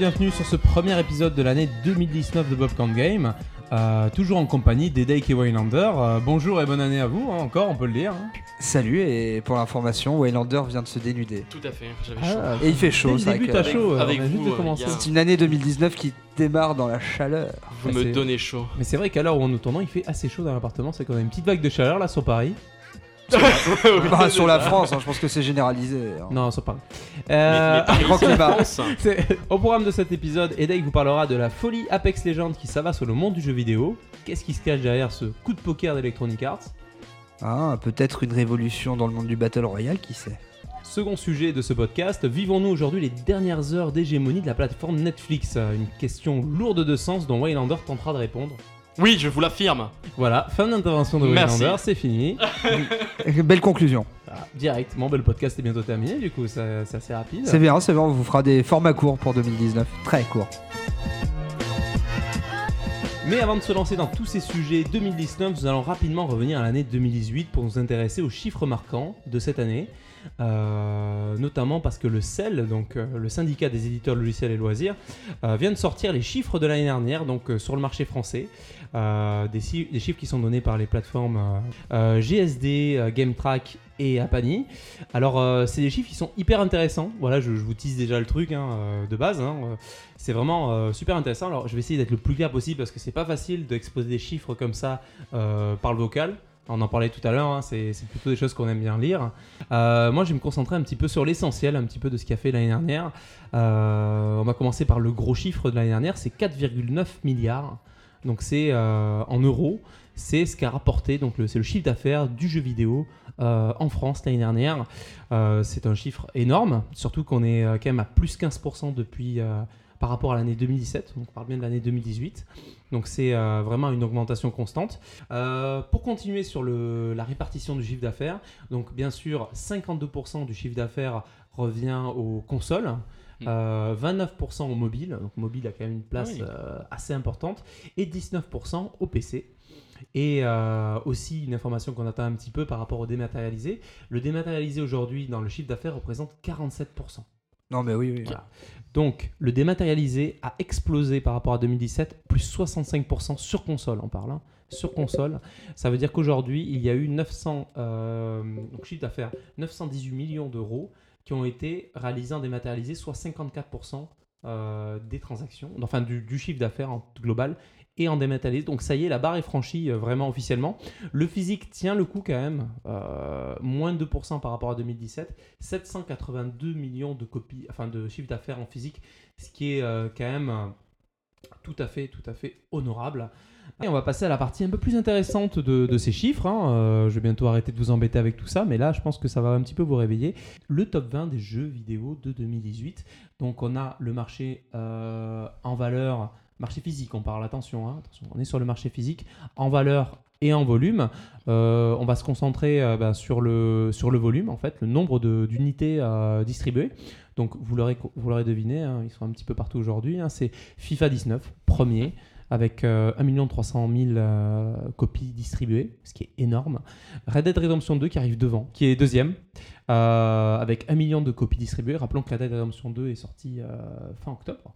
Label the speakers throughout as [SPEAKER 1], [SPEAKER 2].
[SPEAKER 1] bienvenue sur ce premier épisode de l'année 2019 de Bob Count Game. Euh, toujours en compagnie d'Edake et Waylander. Euh, bonjour et bonne année à vous, hein, encore, on peut le dire. hein.
[SPEAKER 2] Salut, et pour l'information, Waylander vient de se dénuder.
[SPEAKER 3] Tout à fait, j'avais
[SPEAKER 1] Ah,
[SPEAKER 3] chaud.
[SPEAKER 2] Et il fait chaud, c'est
[SPEAKER 1] début,
[SPEAKER 3] Avec-
[SPEAKER 1] chaud, euh,
[SPEAKER 3] avec
[SPEAKER 1] on
[SPEAKER 3] euh.
[SPEAKER 2] C'est une année 2019 qui démarre dans la chaleur.
[SPEAKER 3] Vous
[SPEAKER 1] Ah,
[SPEAKER 3] me
[SPEAKER 1] c'est-
[SPEAKER 3] donnez chaud.
[SPEAKER 1] Mais c'est vrai qu'à l'heure où nous tournons, il fait assez chaud dans l'appartement. C'est qu'on a une petite vague de chaleur là sur Paris.
[SPEAKER 2] Bah, sur la France, hein, je pense que c'est généralisé. hein.
[SPEAKER 1] Non, sur Paris.
[SPEAKER 3] Mais-
[SPEAKER 1] Euh,
[SPEAKER 3] mais Paris,
[SPEAKER 2] grand
[SPEAKER 3] c'est la
[SPEAKER 2] climat.
[SPEAKER 3] France.
[SPEAKER 1] c'est- au programme de cet épisode, Edake vous parlera de la folie Apex Legends qui s'abat sur le monde du jeu vidéo. Qu'est-ce qui se cache derrière ce coup de poker d'Electronic Arts?
[SPEAKER 2] Ah, peut-être une révolution dans le monde du Battle Royale, qui sait?
[SPEAKER 1] Second sujet de ce podcast, vivons-nous aujourd'hui les dernières heures d'hégémonie de la plateforme Netflix? Une question lourde de sens dont Waylander tentera de répondre.
[SPEAKER 3] Oui, je vous l'affirme.
[SPEAKER 1] Voilà, fin d'intervention de
[SPEAKER 3] Merci.
[SPEAKER 1] C'est fini.
[SPEAKER 2] Belle conclusion.
[SPEAKER 1] Voilà, direct. Bon, bah, le podcast est bientôt terminé, du coup, ça- c'est assez rapide.
[SPEAKER 2] C'est bien, c'est bien, on vous fera des formats courts pour 2019. Très courts.
[SPEAKER 1] Mais avant de se lancer dans tous ces sujets 2019, nous allons rapidement revenir à l'année 2018 pour nous intéresser aux chiffres marquants de cette année. Euh, notamment parce que le CEL, donc euh, le syndicat des éditeurs logiciels et loisirs, euh, vient de sortir les chiffres de l'année dernière donc sur le marché français. Des, chi- des chiffres qui sont donnés par les plateformes GSD, GameTrack et Apani. Alors, c'est des chiffres qui sont hyper intéressants. Voilà, je, vous tease déjà le truc hein, de base. hein. C'est vraiment super intéressant. Alors, je vais essayer d'être le plus clair possible parce que c'est pas facile d'exposer des chiffres comme ça par le vocal. On en parlait tout à l'heure, hein, c'est plutôt des choses qu'on aime bien lire. Euh, moi, je vais me concentrer un petit peu sur l'essentiel, un petit peu de ce qu'il a fait l'année dernière. Euh, on va commencer par le gros chiffre de l'année dernière, c'est 4,9 milliards. Donc c'est euh, en euros, c'est ce qu'a rapporté, donc c'est le chiffre d'affaires du jeu vidéo en France l'année dernière. C'est un chiffre énorme, surtout qu'on est quand même à plus 15% depuis par rapport à l'année 2017, donc on parle bien de l'année 2018. Donc c'est euh, vraiment une augmentation constante. Euh, pour continuer sur le- la répartition du chiffre d'affaires, donc bien sûr 52% du chiffre d'affaires revient aux consoles.
[SPEAKER 3] Mm.
[SPEAKER 1] euh, 29% au mobile, donc mobile a quand même une place
[SPEAKER 3] Oui.
[SPEAKER 1] euh, assez importante, et 19% au PC. Et euh, aussi une information qu'on attend un petit peu par rapport au dématérialisé. Le dématérialisé aujourd'hui dans le chiffre d'affaires représente 47%.
[SPEAKER 2] Non, mais oui, oui.
[SPEAKER 1] Donc le dématérialisé a explosé par rapport à 2017, plus 65% sur console en parlant. Sur console, ça veut dire qu'aujourd'hui il y a eu 900 euh, donc chiffre d'affaires 918 millions d'euros qui ont été réalisés en dématérialisé, soit 54% euh, des transactions, enfin du, du chiffre d'affaires global et en dématérialisé. Donc ça y est, la barre est franchie euh, vraiment officiellement. Le physique tient le coup quand même, euh, moins de 2% par rapport à 2017. 782 millions de copies, enfin de chiffre d'affaires en physique, ce qui est euh, quand même tout à fait, tout à fait honorable. Et on va passer à la partie un peu plus intéressante de, ces chiffres. hein. Je vais bientôt arrêter de vous embêter avec tout ça, mais là, je pense que ça va un petit peu vous réveiller. Le top 20 des jeux vidéo de 2018. Donc, on a le marché en valeur, marché physique, on parle, attention, hein, attention, on est sur le marché physique, en valeur et en volume. Euh, on va se concentrer euh, ben, sur, le, volume, en fait, le nombre d'unités euh, distribuées. Donc, vous l'aurez deviné, hein, ils sont un petit peu partout aujourd'hui. hein, C'est FIFA 19, premier, avec euh, 1 300 000 euh, copies distribuées, ce qui est énorme. Red Dead Redemption 2 qui arrive devant, qui est deuxième, avec 1 million de copies distribuées. Rappelons que Red Dead Redemption 2 est sorti fin octobre.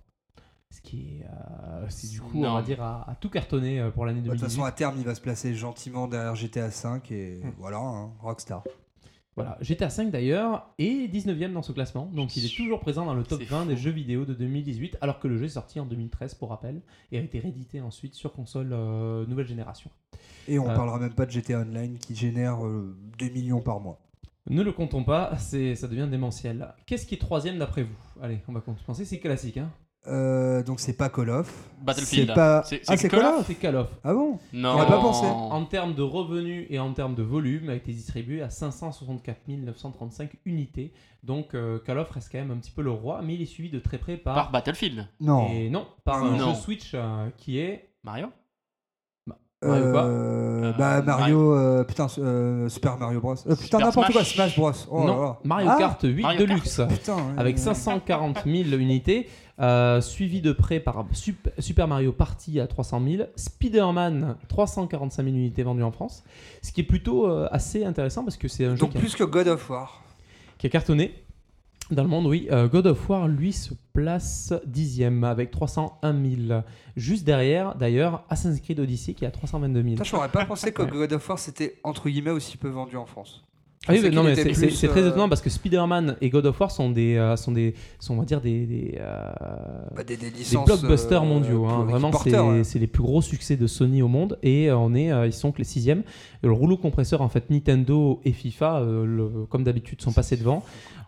[SPEAKER 1] Ce qui est, euh, c'est du coup, on va dire, à, à tout cartonner euh, pour l'année
[SPEAKER 2] Bah, De toute
[SPEAKER 1] 2018.
[SPEAKER 2] façon, à terme, il va se placer gentiment derrière GTA V et
[SPEAKER 1] Hmm.
[SPEAKER 2] voilà, hein, Rockstar.
[SPEAKER 1] Voilà, GTA 5 d'ailleurs est 19ème dans ce classement, donc il est toujours présent dans le top
[SPEAKER 3] C'est
[SPEAKER 1] 20 des jeux vidéo de 2018, alors que le jeu est sorti en 2013 pour rappel et a été réédité ensuite sur console euh, nouvelle génération.
[SPEAKER 2] Et on
[SPEAKER 1] Euh.
[SPEAKER 2] parlera même pas de GTA Online qui génère euh, 2 millions par mois.
[SPEAKER 1] Ne le comptons pas, c'est, ça devient démentiel. Qu'est-ce qui est troisième d'après vous? Allez, on va penser, c'est classique. Hein
[SPEAKER 2] Euh, donc c'est pas Call of.
[SPEAKER 3] Battlefield.
[SPEAKER 2] C'est pas...
[SPEAKER 3] C'est-
[SPEAKER 2] Ah,
[SPEAKER 3] c'est Call
[SPEAKER 2] Call
[SPEAKER 3] of
[SPEAKER 1] c'est Call of.
[SPEAKER 2] Ah bon?
[SPEAKER 3] Non.
[SPEAKER 2] J'aurais pas pensé.
[SPEAKER 1] En termes de revenus et en termes de volume, a été distribué à 564 935 unités. Donc euh, Call of reste quand même un petit peu le roi, mais il est suivi de très près par...
[SPEAKER 3] Par Battlefield.
[SPEAKER 2] Non.
[SPEAKER 1] Et non, par un
[SPEAKER 3] non.
[SPEAKER 1] jeu Switch euh, qui est...
[SPEAKER 3] Mario?
[SPEAKER 1] Mario quoi?
[SPEAKER 2] Euh, bah Mario, euh, putain, euh, Super Mario Bros. Euh, putain,
[SPEAKER 3] Super
[SPEAKER 2] n'importe quoi,
[SPEAKER 3] Smash.
[SPEAKER 2] Bros. Oh
[SPEAKER 1] non,
[SPEAKER 2] là.
[SPEAKER 1] Mario
[SPEAKER 2] Ah,
[SPEAKER 1] Kart 8
[SPEAKER 3] Mario
[SPEAKER 1] Deluxe.
[SPEAKER 2] Putain,
[SPEAKER 1] avec
[SPEAKER 2] ouais.
[SPEAKER 1] 540 000 unités, euh, suivi de près par Sup- Super Mario Party à 300 000, Spider-Man 345 000 unités vendues en France, ce qui est plutôt euh, assez intéressant parce que c'est un jeu
[SPEAKER 2] Donc
[SPEAKER 1] qui a,
[SPEAKER 2] plus que God of War.
[SPEAKER 1] qui a cartonné. Dans le monde, oui. Euh, God of War, lui, se place dixième avec 301 000. Juste derrière, d'ailleurs, Assassin's Creed Odyssey qui a 322 000.
[SPEAKER 2] Putain, je n'aurais pas pensé que God of War c'était entre guillemets aussi peu vendu en France.
[SPEAKER 1] Ah oui, non, mais c'est- très
[SPEAKER 2] euh,
[SPEAKER 1] étonnant parce que Spider-Man et God of War sont des, euh, sont des, sont, on va dire des, des, euh,
[SPEAKER 2] bah, des, des
[SPEAKER 1] des
[SPEAKER 2] licences.
[SPEAKER 1] blockbusters mondiaux. hein. Vraiment, c'est
[SPEAKER 2] ouais.
[SPEAKER 1] les plus gros succès de Sony au monde et on est, ils sont que les sixièmes. Le rouleau compresseur, en fait, Nintendo et FIFA, le- comme d'habitude, sont passés devant.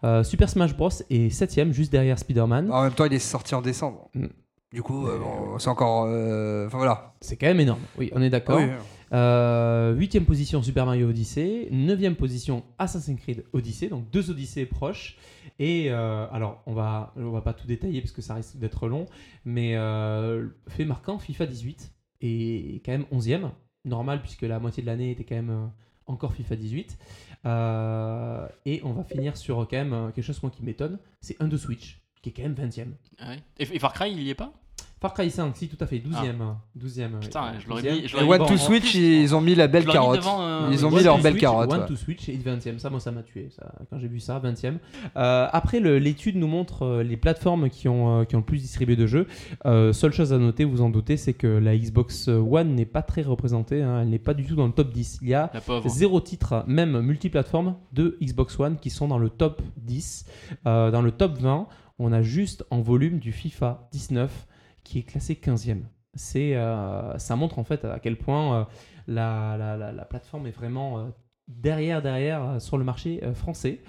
[SPEAKER 1] Euh, Super Smash Bros est septième, juste derrière Spider-Man.
[SPEAKER 2] En même temps, il est sorti en décembre.
[SPEAKER 1] Mm.
[SPEAKER 2] Du coup, euh, bon, c'est encore. euh, Enfin voilà.
[SPEAKER 1] C'est quand même énorme. Oui, on est d'accord.
[SPEAKER 2] Oui.
[SPEAKER 1] Huitième position Super Mario Odyssey, neuvième position Assassin's Creed Odyssey, donc deux Odyssées proches. Et euh, alors on va on va pas tout détailler parce que ça risque d'être long, mais euh, fait marquant FIFA 18 est quand même onzième, normal puisque la moitié de l'année était quand même euh, encore FIFA 18. Euh, et on va finir sur quand même euh, quelque chose moi qui m'étonne, c'est un de Switch qui est quand même 20e.
[SPEAKER 3] Ah ouais. et, et Far Cry, il y est pas?
[SPEAKER 1] Far Cry 5, si tout à fait, 12e. 12e oui.
[SPEAKER 3] Putain, je l'aurais
[SPEAKER 1] 12e.
[SPEAKER 3] mis. je
[SPEAKER 2] Et
[SPEAKER 3] l'aurais mis
[SPEAKER 2] One
[SPEAKER 3] bon,
[SPEAKER 2] to Switch,
[SPEAKER 3] plus,
[SPEAKER 2] ils ont mis la belle carotte.
[SPEAKER 3] devant, euh,
[SPEAKER 2] Ils ont mis leur belle
[SPEAKER 1] Switch,
[SPEAKER 2] carotte.
[SPEAKER 1] One
[SPEAKER 2] ouais.
[SPEAKER 1] to Switch et 20e, ça moi ça m'a tué. Ça, quand j'ai vu ça, 20e. Euh, après, l'étude nous montre euh, les plateformes qui ont, qui ont le plus distribué de jeux. Euh, seule chose à noter, vous en doutez, c'est que la Xbox One n'est pas très représentée. hein, elle n'est pas du tout dans le top 10. Il y a zéro titre, même multiplateforme, de Xbox One qui sont dans le top 10. Euh, dans le top 20, on a juste en volume du FIFA 19 qui est classé 15e. C'est, euh, ça montre en fait à quel point euh, la, la- la- la plateforme est vraiment euh, derrière, derrière sur le marché français.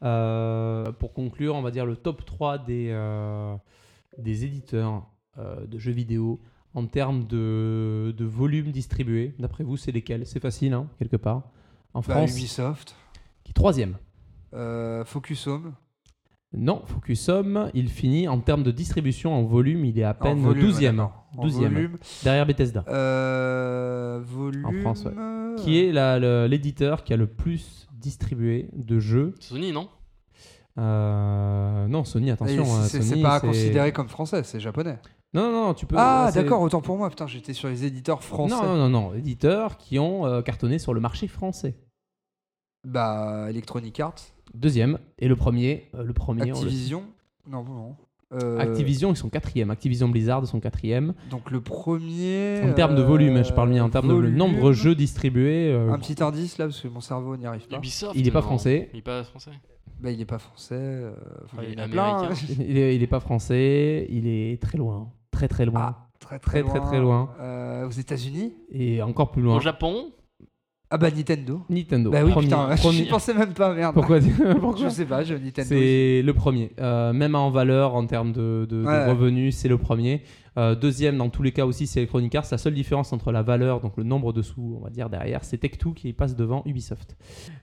[SPEAKER 1] Pour conclure, on va dire le top 3 des, des éditeurs de jeux vidéo en termes de, de volume distribué. D'après vous, c'est lesquels? C'est facile, hein, quelque part. En
[SPEAKER 2] Bah,
[SPEAKER 1] France,
[SPEAKER 2] Ubisoft.
[SPEAKER 1] qui est troisième.
[SPEAKER 2] Focus Home.
[SPEAKER 1] Non, Focus Home, il finit en termes de distribution en volume, il est à
[SPEAKER 2] En
[SPEAKER 1] peine
[SPEAKER 2] volume,
[SPEAKER 1] 12e.
[SPEAKER 2] d'accord. En
[SPEAKER 1] 12e.
[SPEAKER 2] volume.
[SPEAKER 1] Derrière Bethesda.
[SPEAKER 2] Euh, volume.
[SPEAKER 1] En France, ouais.
[SPEAKER 2] euh,
[SPEAKER 1] Qui est la- le- l'éditeur qui a le plus distribué de jeux
[SPEAKER 3] Sony, non?
[SPEAKER 1] Euh, Non, Sony, attention. euh,
[SPEAKER 2] C'est c'est
[SPEAKER 1] Sony,
[SPEAKER 2] pas
[SPEAKER 1] c'est-
[SPEAKER 2] considéré comme français, c'est japonais.
[SPEAKER 1] Non, non, non, tu peux.
[SPEAKER 2] Ah,
[SPEAKER 1] c'est-
[SPEAKER 2] d'accord, autant pour moi. Putain, j'étais sur les éditeurs français.
[SPEAKER 1] Non, non, non, non, éditeurs qui ont euh, cartonné sur le marché français.
[SPEAKER 2] Bah, Electronic Arts,
[SPEAKER 1] Deuxième. Et le premier, euh, le premier. on le-
[SPEAKER 2] Activision. Non, non. Euh,
[SPEAKER 1] Activision, ils sont quatrième. Activision Blizzard, ils sont quatrième.
[SPEAKER 2] Donc le premier.
[SPEAKER 1] En termes de volume, je parle bien en
[SPEAKER 2] euh,
[SPEAKER 1] termes de
[SPEAKER 2] volume.
[SPEAKER 1] nombre de jeux distribués. euh,
[SPEAKER 2] Un petit indice là, parce que mon cerveau n'y arrive pas.
[SPEAKER 3] Ubisoft
[SPEAKER 1] Il est pas français.
[SPEAKER 3] Il est pas français.
[SPEAKER 2] Bah, il est pas français. euh, enfin,
[SPEAKER 3] Il
[SPEAKER 2] il
[SPEAKER 3] est
[SPEAKER 2] plein.
[SPEAKER 3] américain.
[SPEAKER 2] hein.
[SPEAKER 1] il, est, il est pas français, il est très loin. Très très loin.
[SPEAKER 2] Ah, très très,
[SPEAKER 1] Très, très, très loin.
[SPEAKER 2] Euh, aux États-Unis?
[SPEAKER 1] Et encore plus loin.
[SPEAKER 3] Au Japon?
[SPEAKER 2] Ah bah Nintendo.
[SPEAKER 1] Nintendo.
[SPEAKER 2] Bah oui,
[SPEAKER 1] Premier-
[SPEAKER 2] putain, j'y pensais même pas, merde.
[SPEAKER 1] Pourquoi, pourquoi
[SPEAKER 2] Je sais pas, je Nintendo.
[SPEAKER 1] C'est le premier. Euh, même en valeur, en termes de, de- de
[SPEAKER 2] Ouais.
[SPEAKER 1] revenus, c'est le premier. Euh, deuxième, dans tous les cas aussi, c'est Electronic Arts. La seule différence entre la valeur, donc le nombre de sous, on va dire derrière, c'est Tech2 qui passe devant Ubisoft.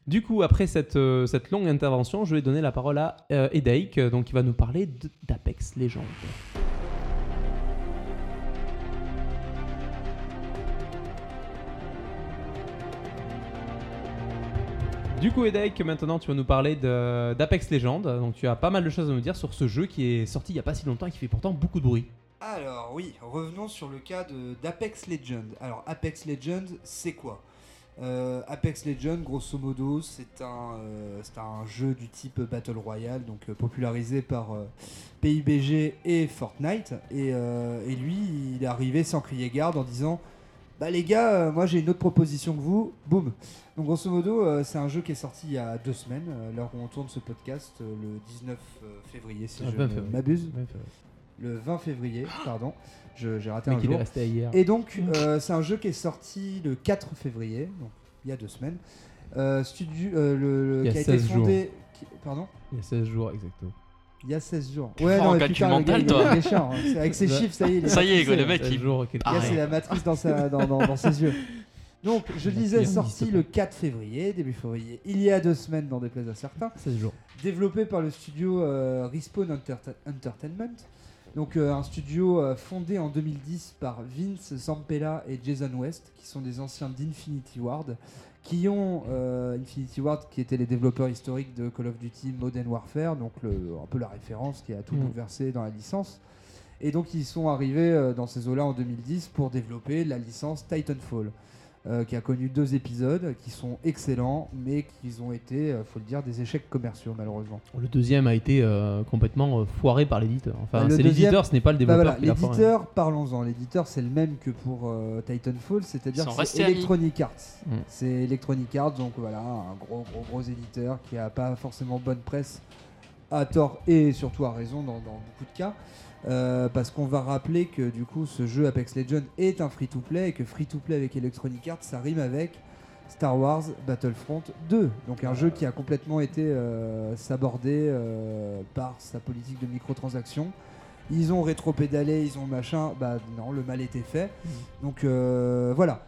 [SPEAKER 1] Du coup, après cette, euh, cette longue intervention, je vais donner la parole à Edaik, donc qui va nous parler d'Apex Legends. Du coup, Edaik, maintenant tu vas nous parler d'Apex Legends. Donc tu as pas mal de choses à nous dire sur ce jeu qui est sorti il n'y a pas si longtemps et qui fait pourtant beaucoup de bruit.
[SPEAKER 2] Alors oui, revenons sur le cas d'Apex Legends. Alors Apex Legends, c'est quoi? Euh, Apex Legends, grosso modo, c'est un, euh, c'est un jeu du type Battle Royale, donc euh, popularisé par PUBG et Fortnite. Et, et lui, il est arrivé sans crier garde en disant Bah les gars, euh, moi j'ai une autre proposition que vous. Boum Donc grosso modo, euh, c'est un jeu qui est sorti il y a deux semaines, euh, l'heure où on tourne ce podcast, euh, le 19 février si
[SPEAKER 1] Ah,
[SPEAKER 2] je
[SPEAKER 1] 20
[SPEAKER 2] ne
[SPEAKER 1] février.
[SPEAKER 2] m'abuse
[SPEAKER 1] Ouais,
[SPEAKER 2] le 20 février, pardon. Je- J'ai raté
[SPEAKER 1] mais
[SPEAKER 2] un
[SPEAKER 1] qu'il est
[SPEAKER 2] jour.
[SPEAKER 1] resté hier.
[SPEAKER 2] Et donc, euh, c'est un jeu qui est sorti le 4 février, donc il y a deux semaines. Euh, studio, euh, le, le-
[SPEAKER 1] Il y a
[SPEAKER 2] qui a été
[SPEAKER 1] 16
[SPEAKER 2] fondé. qui- pardon?
[SPEAKER 1] Il y a 16 jours exactement.
[SPEAKER 2] Il y a 16 jours.
[SPEAKER 3] T'es fort en calcul
[SPEAKER 2] le gars,
[SPEAKER 3] mental,
[SPEAKER 2] il-
[SPEAKER 3] toi.
[SPEAKER 2] il est chiant, hein. Avec ses chiffres, ça y est. il est
[SPEAKER 3] Ça y est, quoi, le mec,
[SPEAKER 1] 16
[SPEAKER 3] il-
[SPEAKER 1] jours, quelque
[SPEAKER 3] Ah
[SPEAKER 2] Là,
[SPEAKER 3] ouais.
[SPEAKER 2] c'est la matrice dans, sa, dans, dans- dans ses yeux. Donc, je disais, sorti le 4 février, début février, il y a deux semaines, dans des places à certains.
[SPEAKER 1] 16 jours.
[SPEAKER 2] développé par le studio euh, Respawn Enterta- Entertainment. Donc euh, un studio euh, fondé en 2010 par Vince Zampella et Jason West, qui sont des anciens d'Infinity Ward, qui ont euh, Infinity Ward qui étaient les développeurs historiques de Call of Duty Modern Warfare, donc le, un peu la référence qui a tout
[SPEAKER 1] Mm.
[SPEAKER 2] bouleversé dans la licence. Et donc ils sont arrivés euh, dans ces eaux-là en 2010 pour développer la licence Titanfall. Euh, qui a connu deux épisodes qui sont excellents, mais qui ont été, euh, faut le dire, des échecs commerciaux malheureusement.
[SPEAKER 1] Le deuxième a été euh, complètement euh, foiré par l'éditeur. Enfin,
[SPEAKER 2] Bah, le
[SPEAKER 1] c'est
[SPEAKER 2] deuxième-
[SPEAKER 1] l'éditeur, ce n'est pas le
[SPEAKER 2] Bah
[SPEAKER 1] développeur.
[SPEAKER 2] voilà,
[SPEAKER 1] l'a foiré.
[SPEAKER 2] l'éditeur, parlons-en. L'éditeur, c'est le même que pour euh, Titanfall, c'est-à-dire que c'est. Electronic Arts.
[SPEAKER 1] Mm.
[SPEAKER 2] C'est Electronic Arts, donc voilà, un gros, gros, gros éditeur qui a pas forcément bonne presse à tort et surtout à raison dans, dans beaucoup de cas. Euh, parce qu'on va rappeler que du coup ce jeu Apex Legends est un free-to-play et que free-to-play avec Electronic Arts ça rime avec Star Wars Battlefront 2. Donc un jeu qui a complètement été euh, sabordé euh, par sa politique de microtransactions. Ils ont rétro-pédalé, ils ont machin, bah non, le mal était fait. Donc euh, voilà.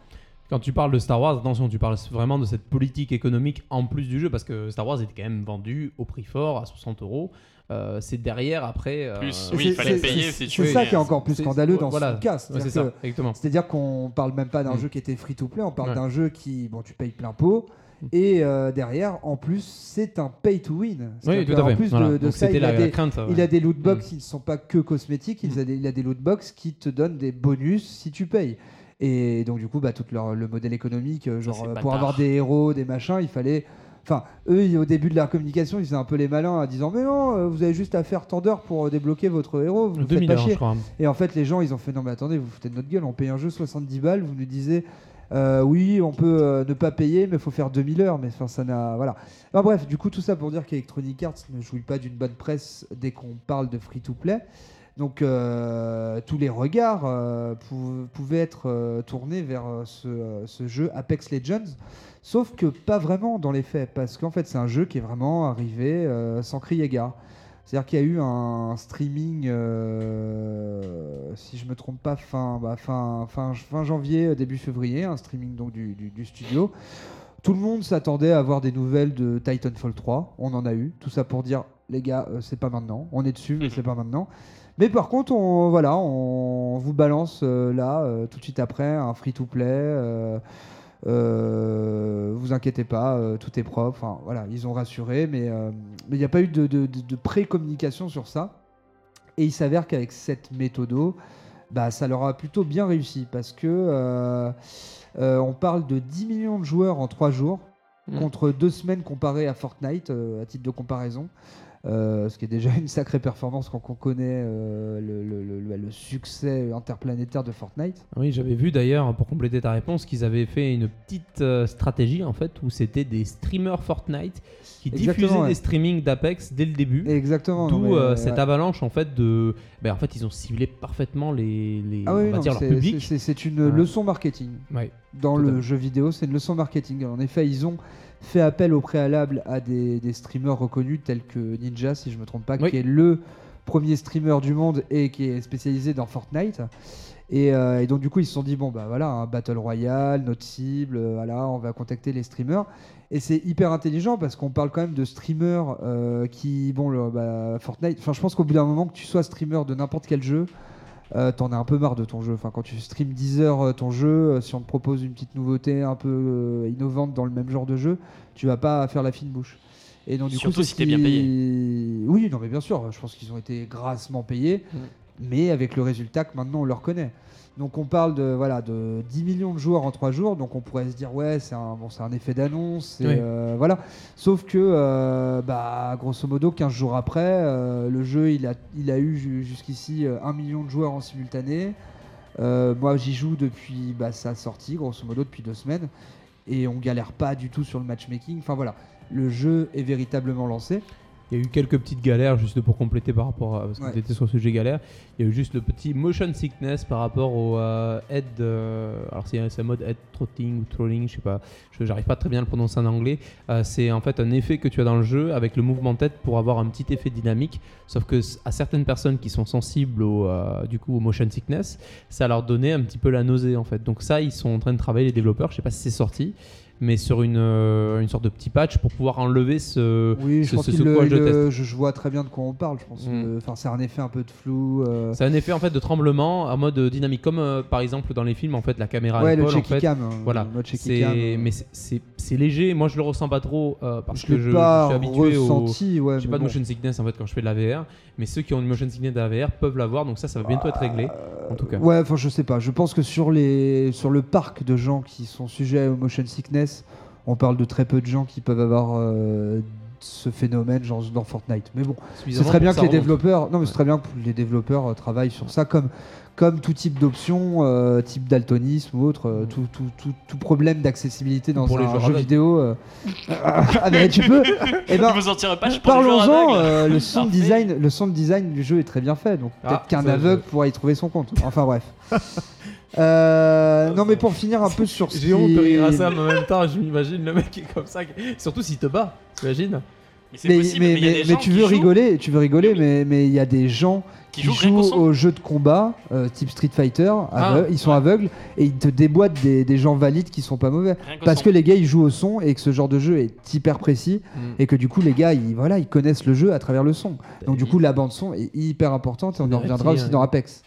[SPEAKER 1] Quand tu parles de Star Wars, attention, tu parles vraiment de cette politique économique en plus du jeu, parce que Star Wars était quand même vendu au prix fort, à 60 euros. Euh, c'est derrière, après. euh,
[SPEAKER 3] Plus, Oui, il fallait payer,
[SPEAKER 2] c'est-
[SPEAKER 3] si tu
[SPEAKER 2] C'est
[SPEAKER 3] veux,
[SPEAKER 2] ça qui est encore plus scandaleux dans
[SPEAKER 1] voilà.
[SPEAKER 2] ce cas. C'est-à-dire qu'on parle même pas d'un
[SPEAKER 1] Mm.
[SPEAKER 2] jeu qui était free to play, on parle
[SPEAKER 1] Ouais.
[SPEAKER 2] d'un jeu qui, bon, tu payes plein pot.
[SPEAKER 1] Mm.
[SPEAKER 2] Et euh, derrière, en plus, c'est un pay to win.
[SPEAKER 1] Oui, tout à fait.
[SPEAKER 2] plus
[SPEAKER 1] Voilà.
[SPEAKER 2] de, ça, il a,
[SPEAKER 1] la, la
[SPEAKER 2] des,
[SPEAKER 1] crainte.
[SPEAKER 2] il
[SPEAKER 1] ouais.
[SPEAKER 2] a des loot box
[SPEAKER 1] Mm.
[SPEAKER 2] qui ne sont pas que cosmétiques, il, a des, il a des loot box qui te donnent des bonus si tu payes. Et donc, du coup, bah, tout leur- le modèle économique, euh, genre pour
[SPEAKER 3] bâtard.
[SPEAKER 2] avoir des héros, des machins, il fallait. Enfin, eux, au début de leur communication, ils faisaient un peu les malins en disant Mais non, euh, vous avez juste à faire tant d'heures pour euh, débloquer votre héros, vous ne faites
[SPEAKER 1] 2000
[SPEAKER 2] pas
[SPEAKER 1] heures,
[SPEAKER 2] chier.
[SPEAKER 1] je crois.
[SPEAKER 2] Et en fait, les gens, ils ont fait non, mais attendez, vous vous foutez de notre gueule, on paye un jeu 70 balles, vous nous disiez. euh, oui, on peut euh, ne pas payer, mais il faut faire 2000 heures. Mais enfin, ça n'a. Voilà. Enfin, bref, du coup, tout ça pour dire qu'Electronic Arts ne jouit pas d'une bonne presse dès qu'on parle de free-to-play. Donc, euh, tous les regards euh, pou- pouvaient être euh, tournés vers ce, ce jeu Apex Legends. Sauf que pas vraiment dans les faits, parce qu'en fait, c'est un jeu qui est vraiment arrivé sans crier gare. C'est-à-dire qu'il y a eu un streaming, si je me trompe pas, fin, bah, fin, fin, fin janvier, début février, un streaming donc du, du- du studio. Tout le monde s'attendait à avoir des nouvelles de Titanfall 3. On en a eu. Tout ça pour dire, les gars, c'est pas maintenant. On est dessus, mais c'est pas maintenant. Mais par contre, on, voilà, on vous balance euh, là, euh, tout de suite après, un free-to-play. euh, vous inquiétez pas, tout est propre. Enfin, voilà, ils ont rassuré, mais il n'y a pas eu de, de- de- de pré-communication sur ça. Et il s'avère qu'avec cette méthode, bah, ça leur a plutôt bien réussi parce que on parle de 10 millions de joueurs en 3 jours
[SPEAKER 1] Mm.
[SPEAKER 2] contre 2 semaines comparées à Fortnite, à titre de comparaison. Euh, ce qui est déjà une sacrée performance quand on connaît euh, le, le- le- le succès interplanétaire de Fortnite.
[SPEAKER 1] Oui, j'avais vu d'ailleurs, pour compléter ta réponse, qu'ils avaient fait une petite euh, stratégie en fait où c'était des streamers Fortnite qui
[SPEAKER 2] Exactement,
[SPEAKER 1] diffusaient
[SPEAKER 2] ouais.
[SPEAKER 1] des streamings d'Apex dès le début.
[SPEAKER 2] Exactement.
[SPEAKER 1] D'où cette avalanche en fait de. Ben, en fait, ils ont ciblé parfaitement les, les
[SPEAKER 2] Ah oui,
[SPEAKER 1] on va
[SPEAKER 2] non,
[SPEAKER 1] dire leur public.
[SPEAKER 2] c'est- une leçon marketing.
[SPEAKER 1] Ouais.
[SPEAKER 2] dans le jeu vidéo, c'est une leçon marketing. En effet, ils ont fait appel au préalable à des, des streamers reconnus tels que Ninja, si je me trompe pas,
[SPEAKER 1] Oui.
[SPEAKER 2] qui est le premier streamer du monde et qui est spécialisé dans Fortnite. Et, euh, et donc du coup, ils se sont dit bon bah voilà, un battle royale, notre cible, euh, voilà, on va contacter les streamers. Et c'est hyper intelligent parce qu'on parle quand même de streamers euh, qui bon le, bah, Fortnite. Enfin, je pense qu'au bout d'un moment que tu sois streamer de n'importe quel jeu, euh, t'en as un peu marre de ton jeu. Enfin, quand tu stream 10 heures euh, ton jeu, euh, si on te propose une petite nouveauté un peu euh, innovante dans le même genre de jeu, tu vas pas faire la fine bouche. Et donc du
[SPEAKER 3] Surtout
[SPEAKER 2] coup,
[SPEAKER 3] si t'es bien
[SPEAKER 2] qui- Oui, non, mais bien sûr. Je pense qu'ils ont été grassement payés,
[SPEAKER 1] Mm.
[SPEAKER 2] mais avec le résultat que maintenant on leur connaît. Donc on parle de voilà de 10 millions de joueurs en 3 jours, donc on pourrait se dire ouais c'est un bon c'est un effet d'annonce,
[SPEAKER 1] Oui.
[SPEAKER 2] euh, voilà. Sauf que euh, bah grosso modo 15 jours après, euh, le jeu il a il a eu ju- jusqu'ici euh, 1 million de joueurs en simultané. Moi j'y joue depuis bah, sa sortie grosso modo depuis deux semaines et on galère pas du tout sur le matchmaking. Enfin voilà, le jeu est véritablement lancé.
[SPEAKER 1] Il y a eu quelques petites galères juste pour compléter par rapport à parce que
[SPEAKER 2] Ouais.
[SPEAKER 1] étiez sur le sujet galère. Il y a eu juste le petit motion sickness par rapport au euh, head. euh, alors c'est un mode head trotting ou trolling, je sais pas. Je j'arrive pas très bien à le prononcer en anglais. Euh, c'est en fait un effet que tu as dans le jeu avec le mouvement de tête pour avoir un petit effet dynamique. Sauf que à certaines personnes qui sont sensibles au euh, du coup au motion sickness, ça leur donnait un petit peu la nausée en fait. Donc ça ils sont en train de travailler les développeurs. Je sais pas si c'est sorti. Mais sur une, euh, une sorte de petit patch pour pouvoir enlever ce.
[SPEAKER 2] Oui, je
[SPEAKER 1] ce-
[SPEAKER 2] pense
[SPEAKER 1] ce
[SPEAKER 2] qu'il le-
[SPEAKER 1] de test.
[SPEAKER 2] je, je vois très bien de quoi on parle. Je pense.
[SPEAKER 1] Mm.
[SPEAKER 2] Enfin, c'est un effet un peu de flou. euh,
[SPEAKER 1] C'est un effet en fait de tremblement en mode dynamique, comme euh, par exemple dans les films en fait la caméra
[SPEAKER 2] ouais, le
[SPEAKER 1] en fait.
[SPEAKER 2] cam. hein,
[SPEAKER 1] Voilà,
[SPEAKER 2] le
[SPEAKER 1] C'est,
[SPEAKER 2] euh,
[SPEAKER 1] mais c'est- léger. Moi, je le ressens pas trop euh, parce
[SPEAKER 2] je
[SPEAKER 1] que je,
[SPEAKER 2] pas
[SPEAKER 1] je suis habitué au.
[SPEAKER 2] ressenti. Ouais,
[SPEAKER 1] J'ai pas de
[SPEAKER 2] bon.
[SPEAKER 1] motion sickness en fait quand je fais de la VR, mais ceux qui ont une motion sickness de la VR peuvent l'avoir, donc ça, ça va bientôt être réglé. En tout cas.
[SPEAKER 2] Ouais, enfin, je sais pas. Je pense que sur, les... sur le parc de gens qui sont sujets au motion sickness, on parle de très peu de gens qui peuvent avoir euh, ce phénomène, genre dans Fortnite. Mais bon, c'est très bien que les développeurs. Non, mais c'est très bien que les développeurs euh, travaillent sur ça comme. Comme tout type d'option, euh, type daltonisme ou autre, euh,
[SPEAKER 1] Mm.
[SPEAKER 2] tout, tout, tout, tout problème d'accessibilité dans
[SPEAKER 1] Pour les
[SPEAKER 2] un jeu vidéo. euh, ah, mais tu peux Eh ben, Parlons-en, le son
[SPEAKER 3] Parfait.
[SPEAKER 2] design, le son design du jeu est très bien fait, donc
[SPEAKER 1] Ah,
[SPEAKER 2] peut-être qu'un
[SPEAKER 1] ça,
[SPEAKER 2] aveugle pourra y trouver son compte. Enfin bref. Euh, non mais pour finir un peu sur ce
[SPEAKER 1] J'ai honte
[SPEAKER 2] qui-
[SPEAKER 1] de rire à ça, mais en même temps, je m'imagine le mec qui est comme ça, surtout s'il te bat, t'imagines
[SPEAKER 3] Mais c'est
[SPEAKER 2] Mais,
[SPEAKER 3] possible,
[SPEAKER 2] tu veux
[SPEAKER 3] jouent-
[SPEAKER 2] rigoler, tu veux rigoler,
[SPEAKER 3] Oui.
[SPEAKER 2] mais mais il y a des gens
[SPEAKER 3] qui
[SPEAKER 2] qui
[SPEAKER 3] jouent
[SPEAKER 2] jouent aux jeux de combat euh, type Street Fighter,
[SPEAKER 1] Ah,
[SPEAKER 2] ils sont
[SPEAKER 3] ouais.
[SPEAKER 2] aveugles et ils te déboîtent des, des gens valides qui sont pas mauvais.
[SPEAKER 3] Rien
[SPEAKER 2] Parce que les gars ils jouent au son et que ce genre de jeu est hyper précis
[SPEAKER 1] Mm.
[SPEAKER 2] et que du coup les gars ils, voilà, ils connaissent le jeu à travers le son. Donc du coup la bande son est hyper importante et on en reviendra aussi dans. Apex.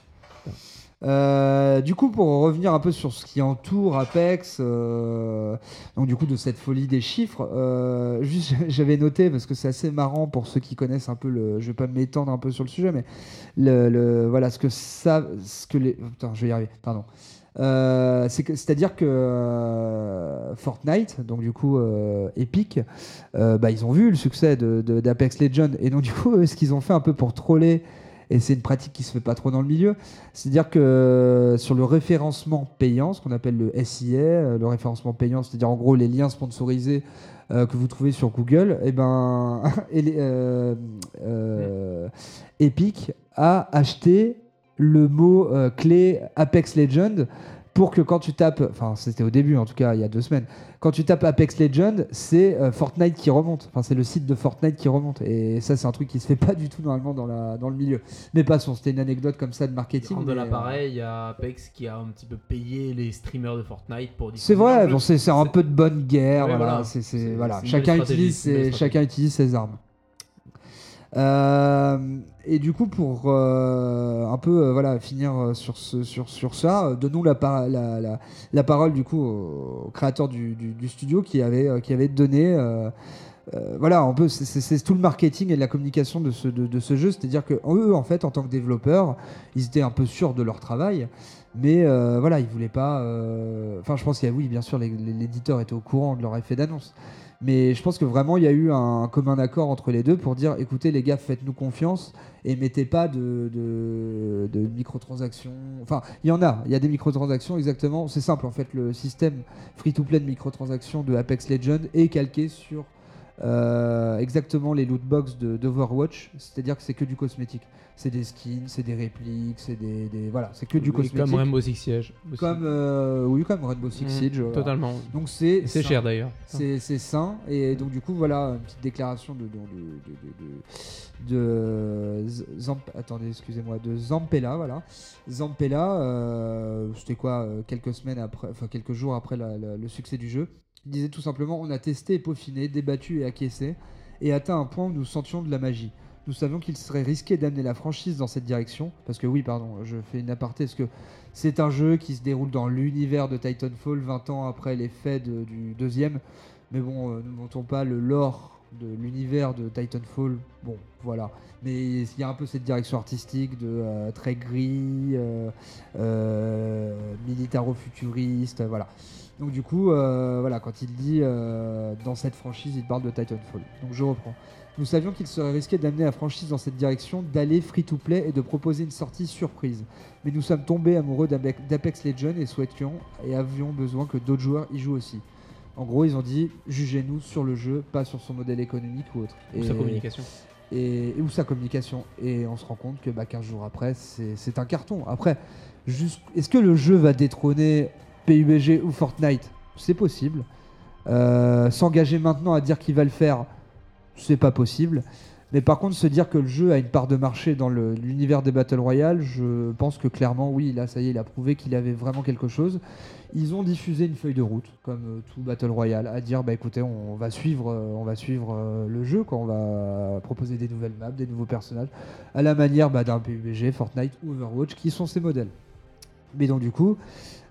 [SPEAKER 2] Euh, du coup, pour revenir un peu sur ce qui entoure Apex, euh, donc du coup de cette folie des chiffres, euh, juste j'avais noté parce que c'est assez marrant pour ceux qui connaissent un peu le, je vais pas m'étendre un peu sur le sujet, mais le, voilà ce que ça, ce que les, putain, je vais y arriver, pardon. Euh, c'est-à-dire que Fortnite, donc du coup euh, Epic, bah, ils ont vu le succès de- de- d'Apex Legends et donc du coup ce qu'ils ont fait un peu pour troller et c'est une pratique qui se fait pas trop dans le milieu, c'est-à-dire que euh, sur le référencement payant, ce qu'on appelle le SIA, euh, le référencement payant, c'est-à-dire en gros les liens sponsorisés euh, que vous trouvez sur Google, et ben et euh, Epic a acheté le mot clé Apex Legends pour que quand tu tapes, enfin c'était au début en tout cas il y a deux semaines, quand tu tapes Apex Legends, c'est euh, Fortnite qui remonte, enfin c'est le site de Fortnite qui remonte et ça c'est un truc qui se fait pas du tout normalement dans, la, dans le milieu. Mais passons, c'était une anecdote comme ça de marketing.
[SPEAKER 1] De
[SPEAKER 2] euh,
[SPEAKER 1] l'appareil, il y a Apex qui a un petit peu payé les streamers de Fortnite pour
[SPEAKER 2] C'est vrai, bon, c'est un peu de bonne guerre,
[SPEAKER 1] Ouais,
[SPEAKER 2] voilà. utilise ses, chacun utilise ses armes. Euh, et du coup, pour euh, un peu euh, voilà, finir sur, sur, sur ça, donnons la, la, la, parole du coup au, créateur du, du- studio qui avait, qui avait donné. voilà, un peu, c'est- tout le marketing et la communication de ce, de, ce jeu. C'est-à-dire que eux, en fait, en tant que développeurs, ils étaient un peu sûrs de leur travail. Mais voilà, ils voulaient pas. Enfin, je pense qu'il y a, oui, bien sûr, l'éditeur était au courant de leur effet d'annonce. Mais je pense que vraiment, il y a eu un commun accord entre les deux pour dire écoutez, les gars, faites-nous confiance et mettez pas de, microtransactions. Enfin, il y en a, il y a des microtransactions, exactement. C'est simple, en fait, le système free-to-play de microtransactions de Apex Legends est calqué sur euh, exactement les loot box d'Overwatch, c'est-à-dire que c'est que du cosmétique. C'est des skins, c'est des répliques, c'est des, des- Voilà, c'est que du cosmétique.
[SPEAKER 1] Comme Rainbow Six Siege. aussi.
[SPEAKER 2] Comme, euh, oui, comme Rainbow Six
[SPEAKER 1] Mm,
[SPEAKER 2] Siege. voilà.
[SPEAKER 1] Totalement.
[SPEAKER 2] Donc c'est
[SPEAKER 1] C'est cher d'ailleurs.
[SPEAKER 2] C'est c'est sain. Et donc, du coup, voilà une petite déclaration de. de, de, de, de- de Z- Zamp- attendez, excusez-moi, de Zampella, voilà. Zampella, euh, c'était quoi, euh, quelques semaines après, enfin quelques jours après la- la- le succès du jeu, il disait tout simplement on a testé, peaufiné, débattu et acquiescé, et atteint un point où nous sentions de la magie. Nous savions qu'il serait risqué d'amener la franchise dans cette direction, parce que oui, pardon, je fais une aparté, parce que c'est un jeu qui se déroule dans l'univers de Titanfall 20 ans après les faits du deuxième. Mais bon, euh, ne montons pas le lore de l'univers de Titanfall. Bon, voilà. Mais il y a un peu cette direction artistique de euh, très gris, euh, euh, militaro-futuriste, voilà. Donc du coup, voilà, quand il dit dans cette franchise, il parle de Titanfall. Donc je reprends. Nous savions qu'il serait risqué d'amener la franchise dans cette direction, d'aller free-to-play et de proposer une sortie surprise. Mais nous sommes tombés amoureux d'Ape- d'Apex Legends et souhaitions et avions besoin que d'autres joueurs y jouent aussi. En gros, ils ont dit jugez-nous sur le jeu, pas sur son modèle économique ou autre.
[SPEAKER 1] Ou sa communication.
[SPEAKER 2] Et, ou sa communication. Et on se rend compte que bah, 15 jours après, c'est un carton. Après, est-ce que le jeu va détrôner PUBG ou Fortnite? C'est possible. Euh, S'engager maintenant à dire qu'il va le faire, c'est pas possible. Mais par contre, se dire que le jeu a une part de marché dans l'univers des Battle Royale, je pense que clairement, oui, là, ça y est, il a prouvé qu'il avait vraiment quelque chose. Ils ont diffusé une feuille de route, comme euh, tout Battle Royale, à dire, bah écoutez, on va suivre, euh, on va suivre euh, le jeu, quand on va proposer des nouvelles maps, des nouveaux personnages, à la manière bah, d'un PUBG, Fortnite ou Overwatch, qui sont ces modèles. Mais donc du coup,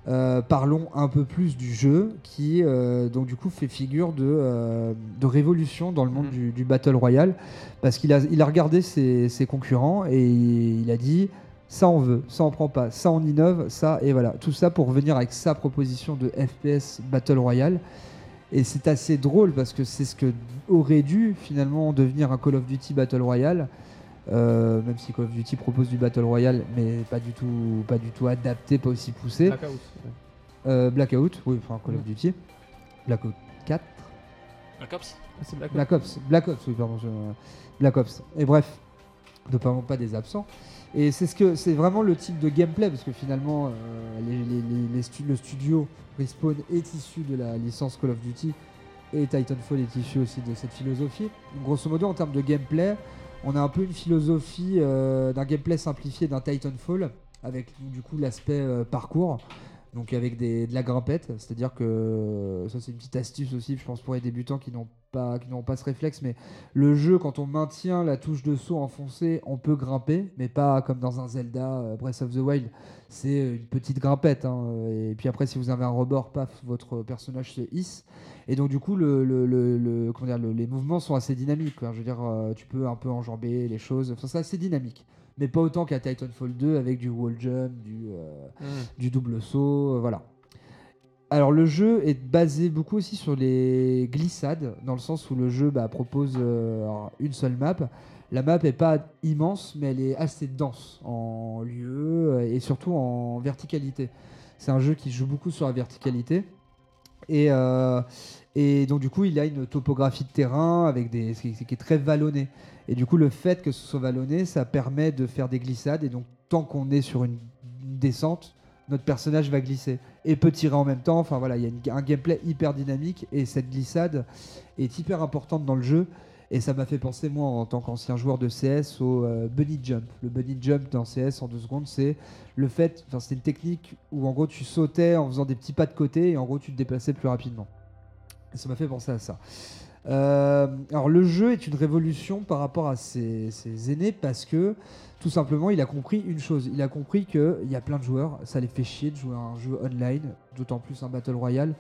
[SPEAKER 2] euh, parlons un peu plus du jeu qui euh, donc du coup fait figure de, euh, de révolution dans le monde
[SPEAKER 1] Mhm.
[SPEAKER 2] du, du Battle Royale parce qu'il a, il a regardé ses, ses concurrents et il a dit ça on veut, ça on prend pas, ça on innove, ça et voilà. Tout ça pour venir avec sa proposition de FPS Battle Royale. Et c'est assez drôle parce que c'est ce que aurait dû finalement devenir un Call of Duty Battle Royale. Euh, même si Call of Duty propose du Battle Royale, mais pas du tout, pas du tout adapté, pas aussi poussé.
[SPEAKER 1] Blackout, ouais.
[SPEAKER 2] Euh, Blackout, oui, enfin Call of
[SPEAKER 1] Mhm.
[SPEAKER 2] Duty. Blackout 4.
[SPEAKER 3] Black Ops
[SPEAKER 1] Ah, c'est Blackout.
[SPEAKER 2] Black Ops, Black Ops, oui, pardon. je- Black Ops. Et bref, ne parlons pas des absents. Et c'est ce que c'est vraiment le type de gameplay parce que finalement, euh, les- les- les- les stu- le studio Respawn est issu de la licence Call of Duty et Titanfall est issu aussi de cette philosophie. Donc, grosso modo, en termes de gameplay, on a un peu une philosophie euh, d'un gameplay simplifié d'un Titanfall avec du coup l'aspect euh, parcours. Donc avec de la grimpette, c'est-à-dire que ça c'est une petite astuce aussi, je pense pour les débutants qui n'ont pas qui n'ont pas ce réflexe, mais le jeu quand on maintient la touche de saut enfoncée, on peut grimper, mais pas comme dans un Zelda euh, Breath of the Wild, c'est une petite grimpette. hein, et puis après si vous avez un rebord, paf, votre personnage se hisse. Et donc du coup les mouvements sont assez dynamiques. Je veux dire, euh, tu peux un peu enjamber les choses, enfin, c'est assez dynamique. Mais pas autant qu'à Titanfall 2 avec du wall jump, du, euh, du double saut, euh, voilà. Alors le jeu est basé beaucoup aussi sur les glissades, dans le sens où le jeu bah, propose euh, une seule map. La map est pas immense, mais elle est assez dense en lieu et surtout en verticalité. C'est un jeu qui joue beaucoup sur la verticalité. Et, euh, et donc du coup, il a une topographie de terrain avec des, qui, qui est très vallonné. Et du coup, le fait que ce soit vallonné, ça permet de faire des glissades. Et donc, tant qu'on est sur une descente, notre personnage va glisser et peut tirer en même temps. Enfin voilà, il y a un gameplay hyper dynamique et cette glissade est hyper importante dans le jeu. Et ça m'a fait penser, moi, en tant qu'ancien joueur de CS, au euh, bunny jump. Le bunny jump dans CS en deux secondes, c'est le fait, enfin, c'est une technique où en gros tu sautais en faisant des petits pas de côté et en gros tu te déplaçais plus rapidement. Ça m'a fait penser à ça. Euh, alors le jeu est une révolution par rapport à ses, aînés parce que tout simplement il a compris une chose. Il a compris qu'il y a plein de joueurs, ça les fait chier de jouer à un jeu online, d'autant plus un Battle Royale,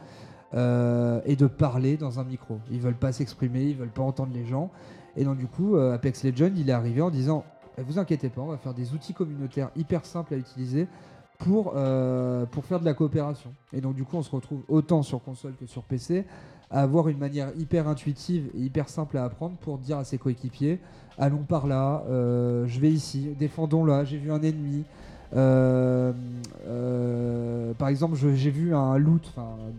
[SPEAKER 2] euh, et de parler dans un micro. Ils veulent pas s'exprimer, ils veulent pas entendre les gens. Et donc du coup, euh, Apex Legends, il est arrivé en disant Eh, vous inquiétez pas, on va faire des outils communautaires hyper simples à utiliser pour, pour faire de la coopération. Et donc du coup, on se retrouve autant sur console que sur PC à avoir une manière hyper intuitive et hyper simple à apprendre pour dire à ses coéquipiers allons par là, euh, je vais ici, défendons là, j'ai vu un ennemi. Euh, euh, par exemple, j'ai vu un loot,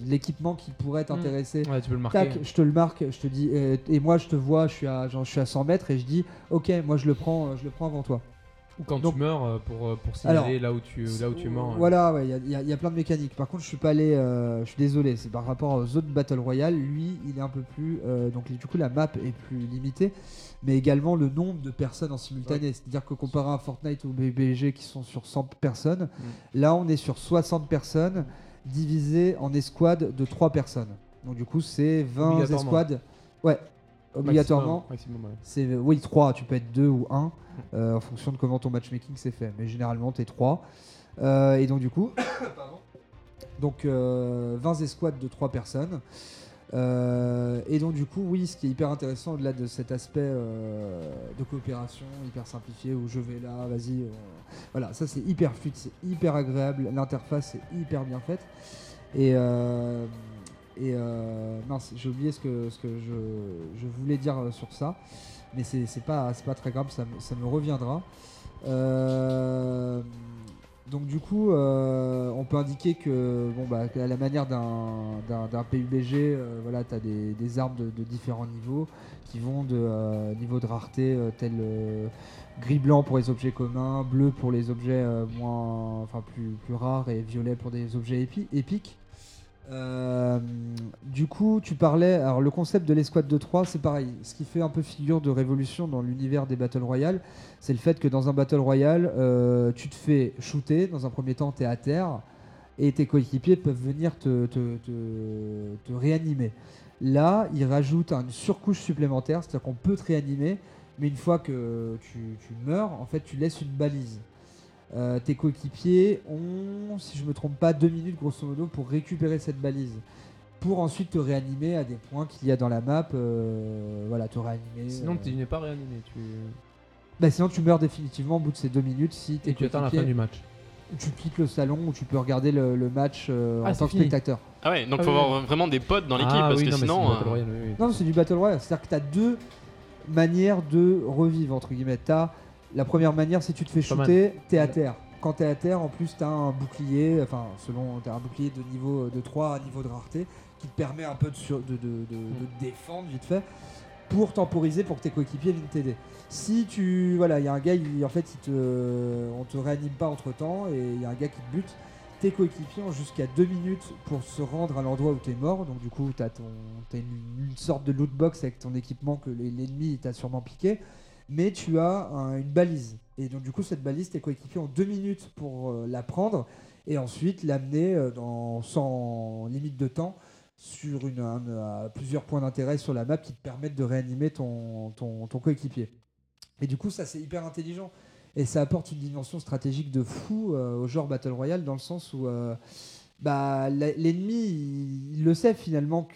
[SPEAKER 2] l'équipement qui pourrait
[SPEAKER 1] Mm.
[SPEAKER 2] t'intéresser.
[SPEAKER 1] Ouais, tu peux le marquer.
[SPEAKER 2] Tac, je te le marque, je te dis, et moi je te vois, je suis à, genre, je suis à 100 mètres et je dis, ok, moi je le prends, je le prends avant toi.
[SPEAKER 1] Ou quand
[SPEAKER 2] Donc-
[SPEAKER 1] tu meurs euh, pour, euh, pour signaler là où tu, là où tu mens. hein.
[SPEAKER 2] Voilà, ouais, il y a- y, a- il y a plein de mécaniques. Par contre, je suis pas allé, euh, je suis désolé, c'est par rapport aux autres Battle Royale, lui, il est un peu plus, euh, donc du coup la map est plus limitée, mais également le nombre de personnes en simultané. C'est-à-dire que comparé à Fortnite ou BBG qui sont sur 100 personnes, là on est sur 60 personnes divisées en escouades de 3 personnes. Donc du coup c'est 20
[SPEAKER 1] Obligatoirement.
[SPEAKER 2] escouades. Ouais, obligatoirement.
[SPEAKER 1] Maximum, maximum, ouais.
[SPEAKER 2] C'est oui 3, tu peux être 2 ou 1 en fonction de comment ton matchmaking s'est fait. Mais généralement tu es 3. et donc du coup, donc euh, 20 escouades de 3 personnes. Euh, et donc du coup, oui, ce qui est hyper intéressant au-delà de cet aspect euh, de coopération hyper simplifié où je vais là, vas-y, euh, voilà, ça c'est hyper fluide, c'est hyper agréable, l'interface est hyper bien faite. Et, euh, et euh, mince, j'ai oublié ce que, je, voulais dire euh, sur ça, mais c'est pas, pas très grave, ça, me- reviendra. Euh, donc du coup, euh, on peut indiquer que, bah, à la manière d'un PUBG, euh, tu as des, armes de, différents niveaux qui vont de euh, niveau de rareté euh, tel euh, gris blanc pour les objets communs, bleu pour les objets euh, moins, enfin plus, plus rares et violet pour des objets épi- épiques. Euh, du coup, tu parlais. Alors, le concept de l'escouade de 3, c'est pareil. Ce qui fait un peu figure de révolution dans l'univers des Battle Royale, c'est le fait que dans un Battle Royale, euh, tu te fais shooter. Dans un premier temps, tu es à terre. Et tes coéquipiers peuvent venir te, réanimer. Là, ils rajoutent une surcouche supplémentaire, c'est-à-dire qu'on peut te réanimer, mais une fois que tu meurs, en fait, tu laisses une balise. Euh, tes coéquipiers ont, si je me trompe pas, deux minutes grosso modo pour récupérer cette balise. Pour ensuite te réanimer à des points qu'il y a dans la map. euh, voilà, te réanimer.
[SPEAKER 1] Sinon,
[SPEAKER 2] euh.
[SPEAKER 1] tu n'es pas réanimé. Tu...
[SPEAKER 2] Bah, sinon, tu meurs définitivement au bout de ces deux minutes si tes
[SPEAKER 1] Et tu attends la fin du match.
[SPEAKER 2] Tu quittes le salon où tu peux regarder le, le match euh,
[SPEAKER 1] Ah,
[SPEAKER 2] en
[SPEAKER 1] c'est
[SPEAKER 2] tant que spectateur.
[SPEAKER 3] Ah ouais, donc
[SPEAKER 1] Ah
[SPEAKER 3] faut
[SPEAKER 1] oui,
[SPEAKER 3] avoir vraiment des potes dans l'équipe
[SPEAKER 1] ah,
[SPEAKER 3] parce
[SPEAKER 1] oui,
[SPEAKER 3] que
[SPEAKER 1] non,
[SPEAKER 3] sinon.
[SPEAKER 1] c'est une Battle
[SPEAKER 3] euh,
[SPEAKER 1] Royale, oui, oui.
[SPEAKER 2] Non, c'est du Battle Royale. C'est-à-dire que tu as deux manières de revivre, entre guillemets. T'as la première manière, c'est tu te fais shooter, t'es à terre. Quand t'es à terre, en plus, t'as un bouclier, enfin, selon, t'as un bouclier de niveau de 3 à niveau de rareté qui te permet un peu de, sur- de, de- te défendre vite fait pour temporiser pour que tes coéquipiers viennent t'aider. Si tu. Voilà, il y a un gars, il- en fait, il te, on te réanime pas entre temps et il y a un gars qui te bute. Tes coéquipiers ont jusqu'à deux minutes pour se rendre à l'endroit où tu es mort. Donc, du coup, tu as, une, une sorte de loot box avec ton équipement que l'ennemi t'a sûrement piqué. Mais tu as un- une balise. Et donc, du coup, cette balise, tes coéquipiers ont deux minutes pour euh, la prendre et ensuite l'amener euh, sans limite de temps sur à plusieurs points d'intérêt sur la map qui te permettent de réanimer ton, coéquipier. Et du coup, ça c'est hyper intelligent. Et ça apporte une dimension stratégique de fou euh, au genre Battle Royale dans le sens où euh, bah, l'ennemi, il, il le sait finalement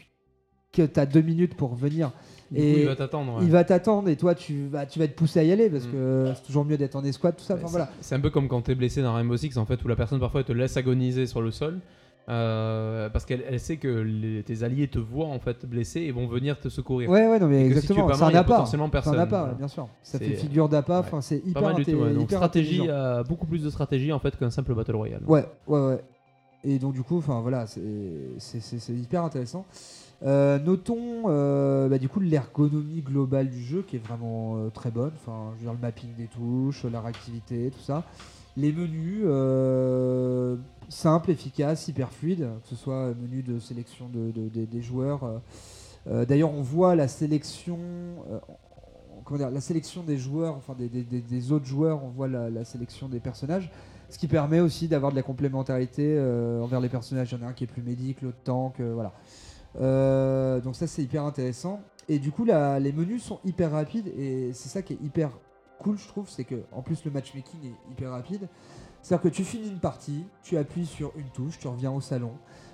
[SPEAKER 2] que, tu as deux minutes pour venir.
[SPEAKER 1] Du coup,
[SPEAKER 2] Et
[SPEAKER 1] il va t'attendre. ouais.
[SPEAKER 2] Il va t'attendre et toi tu vas, tu vas être poussé à y aller parce
[SPEAKER 1] Mm.
[SPEAKER 2] que c'est toujours mieux d'être en escouade, tout ça. Enfin,
[SPEAKER 1] Ouais,
[SPEAKER 2] voilà.
[SPEAKER 1] c'est- un peu comme quand t'es blessé dans Rainbow Six en fait où la personne parfois elle te laisse agoniser sur le sol euh, parce qu'elle elle sait que les- tes alliés te voient en fait blessé et vont venir te secourir.
[SPEAKER 2] Ouais, ouais, non, mais
[SPEAKER 1] si
[SPEAKER 2] exactement.
[SPEAKER 1] pas
[SPEAKER 2] c'est un appât. C'est
[SPEAKER 1] personne.
[SPEAKER 2] un appât, bien sûr. Ça fait figure d'appât.
[SPEAKER 1] ouais.
[SPEAKER 2] Enfin, c'est hyper
[SPEAKER 1] du tout. ouais.
[SPEAKER 2] inté-
[SPEAKER 1] Donc
[SPEAKER 2] hyper
[SPEAKER 1] stratégie, euh, beaucoup plus de stratégie en fait qu'un simple battle royale.
[SPEAKER 2] Ouais, ouais, ouais. Et donc du coup, enfin voilà, c'est hyper intéressant. Euh, notons euh, bah, du coup l'ergonomie globale du jeu qui est vraiment euh, très bonne. Enfin, je veux dire le mapping des touches, la réactivité, tout ça. Les menus simples, efficaces, hyper fluides, que ce soit menu de sélection de, de- des- joueurs. D'ailleurs, on voit la sélection. des joueurs, enfin des, autres joueurs, on voit la, sélection des personnages. Ce qui permet aussi d'avoir de la complémentarité envers les personnages. Il y en a un qui est plus médic, l'autre tank, voilà. Euh, donc ça c'est hyper intéressant. Et du coup la- les menus sont hyper rapides et c'est ça qui est hyper cool je trouve, c'est que en plus le matchmaking est hyper rapide. C'est-à-dire que tu finis une partie, tu appuies sur une touche, tu reviens au salon,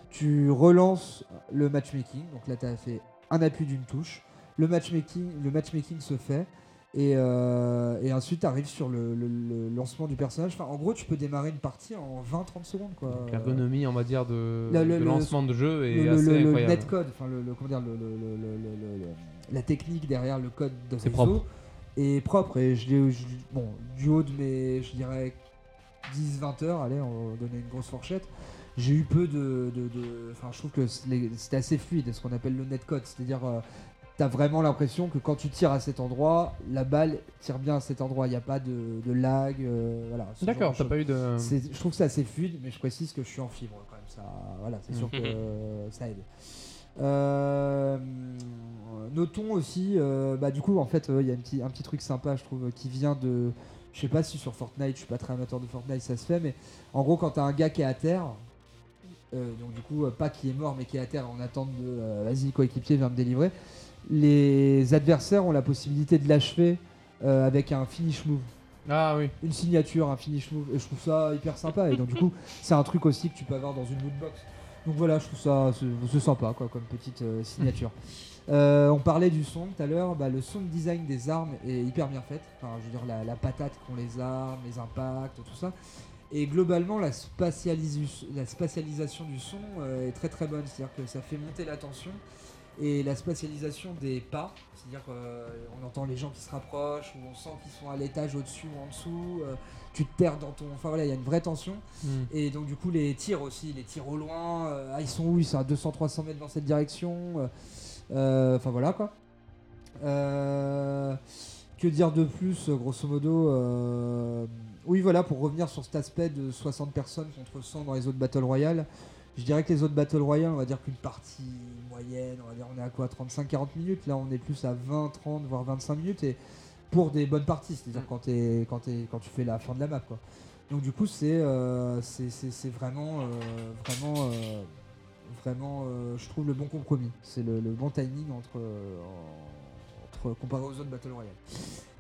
[SPEAKER 2] tu relances le matchmaking. Donc là tu as fait un appui d'une touche. Le matchmaking, le matchmaking se fait. Et, euh, et ensuite, tu arrives sur le, le- le lancement du personnage. Enfin, en gros, tu peux démarrer une partie en 20-30 secondes. quoi.
[SPEAKER 1] Donc, L'ergonomie, on va dire, de,
[SPEAKER 2] Le-
[SPEAKER 1] lancement de jeu est assez
[SPEAKER 2] le- le
[SPEAKER 1] incroyable.
[SPEAKER 2] netcode, enfin le, comment dire, la technique derrière le code de
[SPEAKER 1] C'est propre.
[SPEAKER 2] est propre. Et je l'ai, je- bon, du haut de mes, je dirais 10-20 heures, allez, on va donner une grosse fourchette. J'ai eu peu de, enfin, je trouve que c'était assez fluide, ce qu'on appelle le netcode, c'est-à-dire euh, T'as vraiment l'impression que quand tu tires à cet endroit, la balle tire bien à cet endroit. Il n'y a pas de, de lag. euh, voilà,
[SPEAKER 1] D'accord, t'as pas eu de.
[SPEAKER 2] C'est- Je trouve que c'est assez fluide, mais je précise que je suis en fibre quand même. Ça, voilà, c'est sûr que
[SPEAKER 3] Mhm.
[SPEAKER 2] euh, ça aide. Euh, notons aussi, euh, bah, du coup, en fait, euh, il y a un petit, un petit truc sympa, je trouve, qui vient de. Je sais pas si sur Fortnite, je suis pas très amateur de Fortnite, ça se fait, mais en gros, quand t'as un gars qui est à terre, euh, donc du coup, euh, pas qui est mort, mais qui est à terre en attente de euh, vas-y, coéquipier, viens me délivrer, les adversaires ont la possibilité de l'achever euh, avec un finish move
[SPEAKER 1] Ah oui.
[SPEAKER 2] une signature, un finish move, et je trouve ça hyper sympa. Et donc, du coup, c'est un truc aussi que tu peux avoir dans une loot box. Donc voilà, je trouve ça sympa quoi, comme petite euh, signature. Euh, on parlait du son tout à l'heure, bah, le sound design des armes est hyper bien fait. Enfin, je veux dire, la, la patate qu'ont les armes, les impacts, tout ça. Et globalement, la, spatialis- la spatialisation du son euh, est très très bonne. C'est-à-dire que ça fait monter la tension. Et la spatialisation des pas, c'est-à-dire qu'on entend les gens qui se rapprochent, ou on sent qu'ils sont à l'étage au-dessus ou en dessous. euh, tu te terres dans ton. Enfin voilà, il y a une vraie tension.
[SPEAKER 1] Hmm.
[SPEAKER 2] Et donc, du coup, les tirs aussi, les tirs au loin, euh, ah, ils sont où Ils sont à 200-300 mètres dans cette direction. euh, euh, Enfin voilà quoi. Euh, que dire de plus, grosso modo euh, Oui, voilà, pour revenir sur cet aspect de 60 personnes contre 100 dans les autres Battle Royale, Je dirais que les autres Battle Royale, on va dire qu'une partie moyenne, on va dire on est à quoi 35-40 minutes. Là, on est plus à 20, 30, voire 25 minutes. Et pour des bonnes parties, c'est-à-dire quand, t'es- quand, tu fais la fin de la map. Quoi. Donc du coup, c'est euh, c'est- vraiment, euh, vraiment, euh, vraiment, je trouve le bon compromis. C'est le, le bon timing entre, entre comparé aux autres Battle Royale.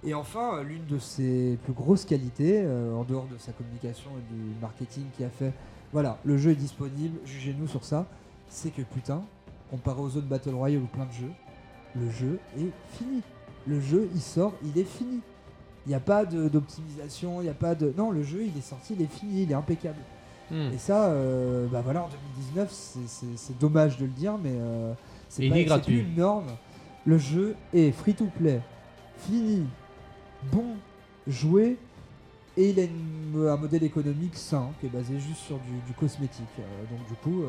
[SPEAKER 2] Et enfin, l'une de ses plus grosses qualités, en dehors de sa communication et du marketing qui a fait, voilà, le jeu est disponible, jugez-nous sur ça, c'est que putain, comparé aux autres Battle Royale ou plein de jeux, le jeu est fini. Le jeu, il sort, il est fini. Il n'y a pas d'optimisation, il n'y a pas de... Non, le jeu, il est sorti, il est fini, il est impeccable.
[SPEAKER 1] Hmm.
[SPEAKER 2] Et ça, euh, bah voilà, en 2019, c'est- dommage de le dire, mais euh, c'est pas- plus une norme. Le jeu est free to play, fini, bon, joué, et il a une- un modèle économique sain qui est basé juste sur du, du cosmétique. Euh, donc du coup,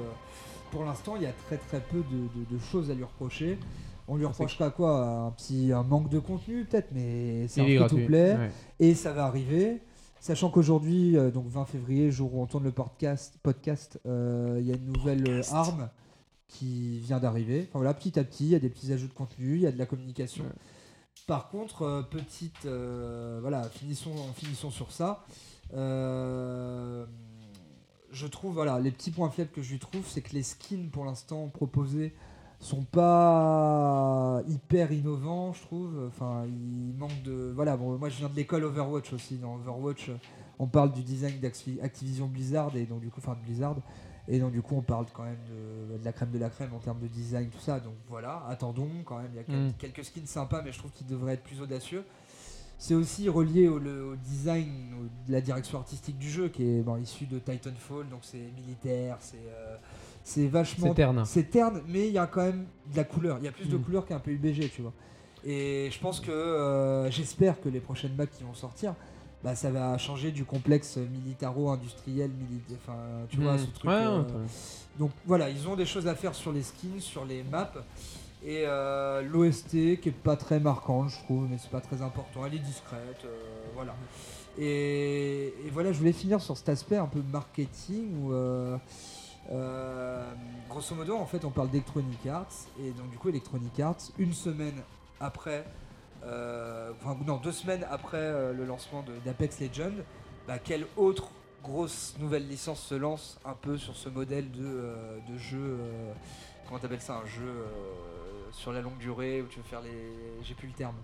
[SPEAKER 2] pour l'instant, il y a très très peu de, de- de choses à lui reprocher. On lui
[SPEAKER 1] C'est-
[SPEAKER 2] reprochera quoi? Un petit un manque de contenu peut-être, mais c'est un free to play.
[SPEAKER 1] Ouais.
[SPEAKER 2] Et ça va arriver. Sachant qu'aujourd'hui, euh, donc 20 février, jour où on tourne le podcast, podcast, euh, il y a une nouvelle euh,
[SPEAKER 3] Podcast.
[SPEAKER 2] arme qui vient d'arriver. Enfin voilà, petit à petit, il y a des petits ajouts de contenu, il y a de la communication.
[SPEAKER 1] Ouais.
[SPEAKER 2] Par contre, euh, petite, voilà, finissons, finissons sur ça. Euh, je trouve, voilà, les petits points faibles que je lui trouve, c'est que les skins pour l'instant proposés sont pas hyper innovants, je trouve. Enfin, il manque de. Voilà, bon, moi je viens de l'école Overwatch aussi. Dans Overwatch, on parle du design d'Activision Blizzard et donc du coup, enfin de Blizzard. Et donc du coup, on parle quand même de, de la crème de la crème en termes de design, tout ça. Donc voilà, attendons quand même. Il y a
[SPEAKER 1] Mm.
[SPEAKER 2] quelques skins sympas, mais je trouve qu'ils devraient être plus audacieux. C'est aussi relié au, le- au design, de la direction artistique du jeu, qui est bon, issu de Titanfall. Donc c'est militaire, c'est euh, c'est vachement
[SPEAKER 1] C'est terne.
[SPEAKER 2] c'est terne, mais il y a quand même de la couleur. Il y a plus de
[SPEAKER 1] Mm.
[SPEAKER 2] couleur qu'un PUBG, tu vois. Et je pense que euh, j'espère que les prochaines maps qui vont sortir, bah, ça va changer du complexe militaro-industriel, mili- enfin, tu vois,
[SPEAKER 1] Hmm.
[SPEAKER 2] ce truc.
[SPEAKER 1] Ouais,
[SPEAKER 2] euh, donc voilà, ils ont des choses à faire sur les skins, sur les maps. Et euh, l'OST qui est pas très marquante, je trouve, mais c'est pas très important. Elle est discrète, euh, voilà. Et, voilà, je voulais finir sur cet aspect un peu marketing où, euh, euh, grosso modo, en fait, on parle d'Electronic Arts. Et donc, du coup, Electronic Arts, une semaine après, enfin, non, deux semaines après le lancement d'Apex Legends, bah, quelle autre grosse nouvelle licence se lance un peu sur ce modèle de, de jeu comment t'appelles ça un jeu sur la longue durée où tu veux faire les j'ai plus le terme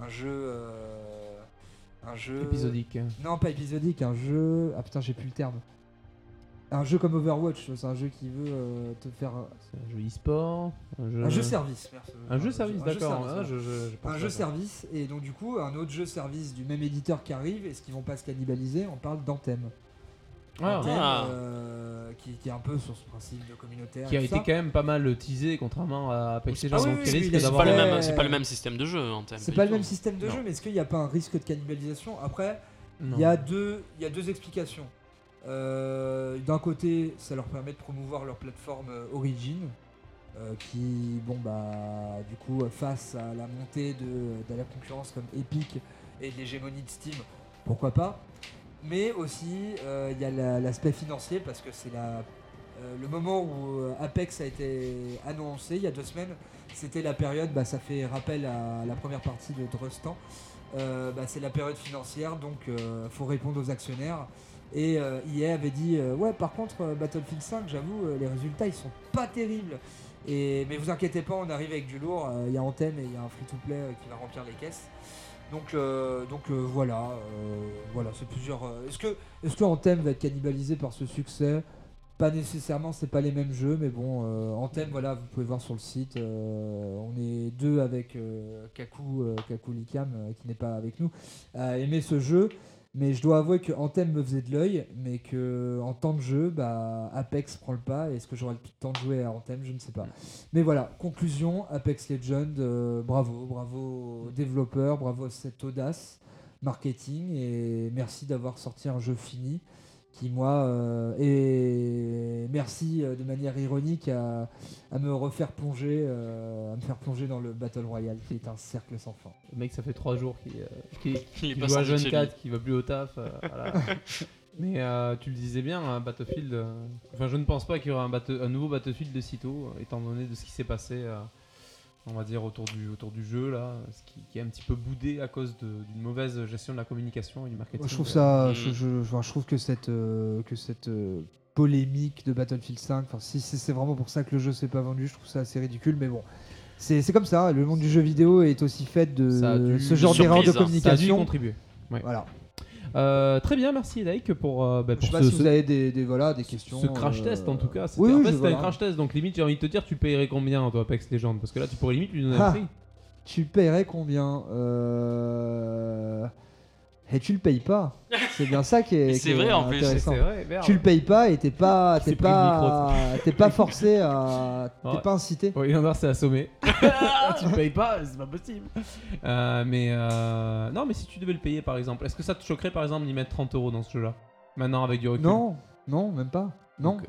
[SPEAKER 2] un jeu euh, un jeu
[SPEAKER 1] Épisodique.
[SPEAKER 2] non pas épisodique un jeu ah putain j'ai plus le terme un jeu comme Overwatch c'est un jeu qui veut euh, te faire
[SPEAKER 1] C'est un jeu e-sport. Un jeu,
[SPEAKER 2] un jeu service merci.
[SPEAKER 1] Un jeu service,
[SPEAKER 2] Un jeu
[SPEAKER 1] d'accord.
[SPEAKER 2] service, voilà.
[SPEAKER 1] je- je- je pense
[SPEAKER 2] un jeu service et donc du coup un autre jeu service du même éditeur qui arrive est-ce qu'ils vont pas se cannibaliser on parle d'Anthem
[SPEAKER 1] Ah,
[SPEAKER 2] Anthem,
[SPEAKER 3] Ah.
[SPEAKER 2] euh, qui, qui est un peu sur ce principe de communautaire
[SPEAKER 1] Qui a été
[SPEAKER 2] ça.
[SPEAKER 1] quand même pas mal teasé, contrairement à Apex
[SPEAKER 3] C'est
[SPEAKER 1] Legends.
[SPEAKER 2] pas-
[SPEAKER 1] donc
[SPEAKER 2] oui,
[SPEAKER 1] il
[SPEAKER 2] oui,
[SPEAKER 1] risque
[SPEAKER 2] il a-
[SPEAKER 3] C'est pas, le
[SPEAKER 2] Ouais.
[SPEAKER 3] même, c'est pas le même système de jeu en thème.
[SPEAKER 2] C'est
[SPEAKER 3] pas
[SPEAKER 2] le même système de
[SPEAKER 3] Non.
[SPEAKER 2] jeu, mais est-ce qu'il n'y a pas un risque de cannibalisation? Après, il y, a deux- il y a deux explications. Euh, D'un côté, ça leur permet de promouvoir leur plateforme euh, Origin, euh, qui, bon, bah, du coup, euh, face à la montée de, de la concurrence comme Epic et de l'hégémonie de Steam, pourquoi pas Mais aussi, euh, il y a la- l'aspect financier, parce que c'est la. euh, le moment où euh, Apex a été annoncé il y a deux semaines, c'était la période, bah, ça fait rappel à la première partie de Drustan. Euh, bah, c'est la période financière, donc euh, faut répondre aux actionnaires. Et EA avait dit ouais par contre Battlefield 5 j'avoue les résultats ils sont pas terribles. Et, mais vous inquiétez pas on arrive avec du lourd, il y a Anthem et il y a un free to play qui va remplir les caisses. Donc, euh, euh, voilà, euh, voilà c'est plusieurs. est-ce que est-ce que Anthem va être cannibalisé par ce succès? Pas nécessairement, c'est pas les mêmes jeux, mais bon, Anthem, voilà, vous pouvez voir sur le site. on est deux avec Kaku, Kaku Likam, qui n'est pas avec nous, aimer ce jeu. Mais je dois avouer que Anthem me faisait de l'œil, mais que en temps de jeu, bah, Apex prend le pas. Est-ce que j'aurai le temps de jouer à Anthem? Je ne sais pas. Mais voilà, conclusion Apex Legends, euh, bravo, bravo aux développeurs, bravo à cette audace marketing et merci d'avoir sorti un jeu fini qui moi euh, et merci euh, de manière ironique à, à me refaire plonger, euh, à me faire plonger dans le Battle Royale qui est un cercle sans fin.
[SPEAKER 1] Le mec, ça fait 3 jours qu'il euh,
[SPEAKER 3] pas
[SPEAKER 1] joue à Jeune
[SPEAKER 3] chez
[SPEAKER 1] 4, qui va plus au taf. euh, voilà. Mais euh, tu le disais bien, un Battlefield. euh, Enfin, je ne pense pas qu'il y aura un, un nouveau Battlefield de sitôt, euh, étant donné de ce qui s'est passé, euh, on va dire, autour du, autour du jeu, là, ce qui, qui est un petit peu boudé à cause d'une mauvaise gestion de la communication et du marketing.
[SPEAKER 2] Moi, je trouve ça,
[SPEAKER 3] Mm.
[SPEAKER 2] je, je- enfin, je trouve que cette, euh, que cette euh, polémique de Battlefield 5, enfin, si c'est vraiment pour ça que le jeu s'est pas vendu, je trouve ça assez ridicule, mais bon. C'est c'est comme ça, le monde du jeu vidéo est aussi fait de
[SPEAKER 1] dû-
[SPEAKER 2] ce genre
[SPEAKER 3] de
[SPEAKER 2] d'erreur de
[SPEAKER 3] hein.
[SPEAKER 1] Ça a dû
[SPEAKER 2] communication.
[SPEAKER 1] contribuer.
[SPEAKER 2] Voilà.
[SPEAKER 1] Euh, très bien, merci Edaïk pour, euh, bah,
[SPEAKER 2] Je sais pas
[SPEAKER 1] ce,
[SPEAKER 2] si
[SPEAKER 1] ce-
[SPEAKER 2] vous avez des, des- voilà, des questions.
[SPEAKER 1] ce crash
[SPEAKER 2] euh,
[SPEAKER 1] test en tout cas. C'était-
[SPEAKER 2] Oui,
[SPEAKER 1] en
[SPEAKER 2] oui,
[SPEAKER 1] fait,
[SPEAKER 2] je-
[SPEAKER 1] c'était un
[SPEAKER 2] voilà.
[SPEAKER 1] crash test, donc limite j'ai envie de te dire, tu payerais combien toi Apex Legends? Parce que là tu pourrais limite lui donner
[SPEAKER 2] Ah.
[SPEAKER 1] un prix.
[SPEAKER 2] Tu paierais combien euh... Et tu le payes pas. C'est bien ça qui est,
[SPEAKER 3] C'est
[SPEAKER 2] qui est
[SPEAKER 3] vrai, en plus.
[SPEAKER 2] intéressant.
[SPEAKER 1] vrai, merde.
[SPEAKER 2] Tu le payes pas et t'es pas,
[SPEAKER 1] C'est
[SPEAKER 2] t'es pas, t'es pas forcé à, t'es
[SPEAKER 1] Ouais.
[SPEAKER 2] pas incité.
[SPEAKER 1] Oui, Leander s'est assommé. tu le payes pas, c'est pas possible. Euh, mais euh, non, mais si tu devais le payer par exemple, est-ce que ça te choquerait par exemple d'y mettre 30 euros dans ce jeu-là? Maintenant avec du recul
[SPEAKER 2] Non, non, même pas. Non.
[SPEAKER 1] Donc,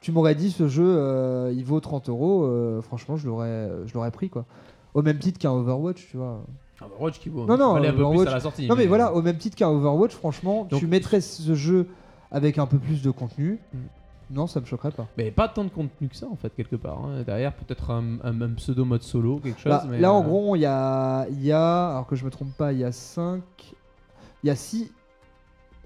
[SPEAKER 2] Tu m'aurais dit ce jeu, euh, il vaut 30 euros. euh, franchement, je l'aurais, je l'aurais pris quoi. Au même titre qu'un Overwatch, tu vois.
[SPEAKER 1] Overwatch qui vaut.
[SPEAKER 2] Non, non,
[SPEAKER 1] un peu plus à la sortie.
[SPEAKER 2] Non mais voilà, au même titre qu'un Overwatch, franchement,
[SPEAKER 1] Donc-
[SPEAKER 2] tu mettrais ce jeu avec un peu plus de contenu.
[SPEAKER 1] Mm.
[SPEAKER 2] Non, ça me choquerait pas.
[SPEAKER 1] Mais pas tant de contenu que ça en fait, quelque part. hein. Derrière, peut-être un, un- un pseudo mode solo, quelque chose.
[SPEAKER 2] Bah,
[SPEAKER 1] mais,
[SPEAKER 2] là, en
[SPEAKER 1] euh,
[SPEAKER 2] gros, il y a, il y a, alors que je me trompe pas, il y a 5, il y a 6,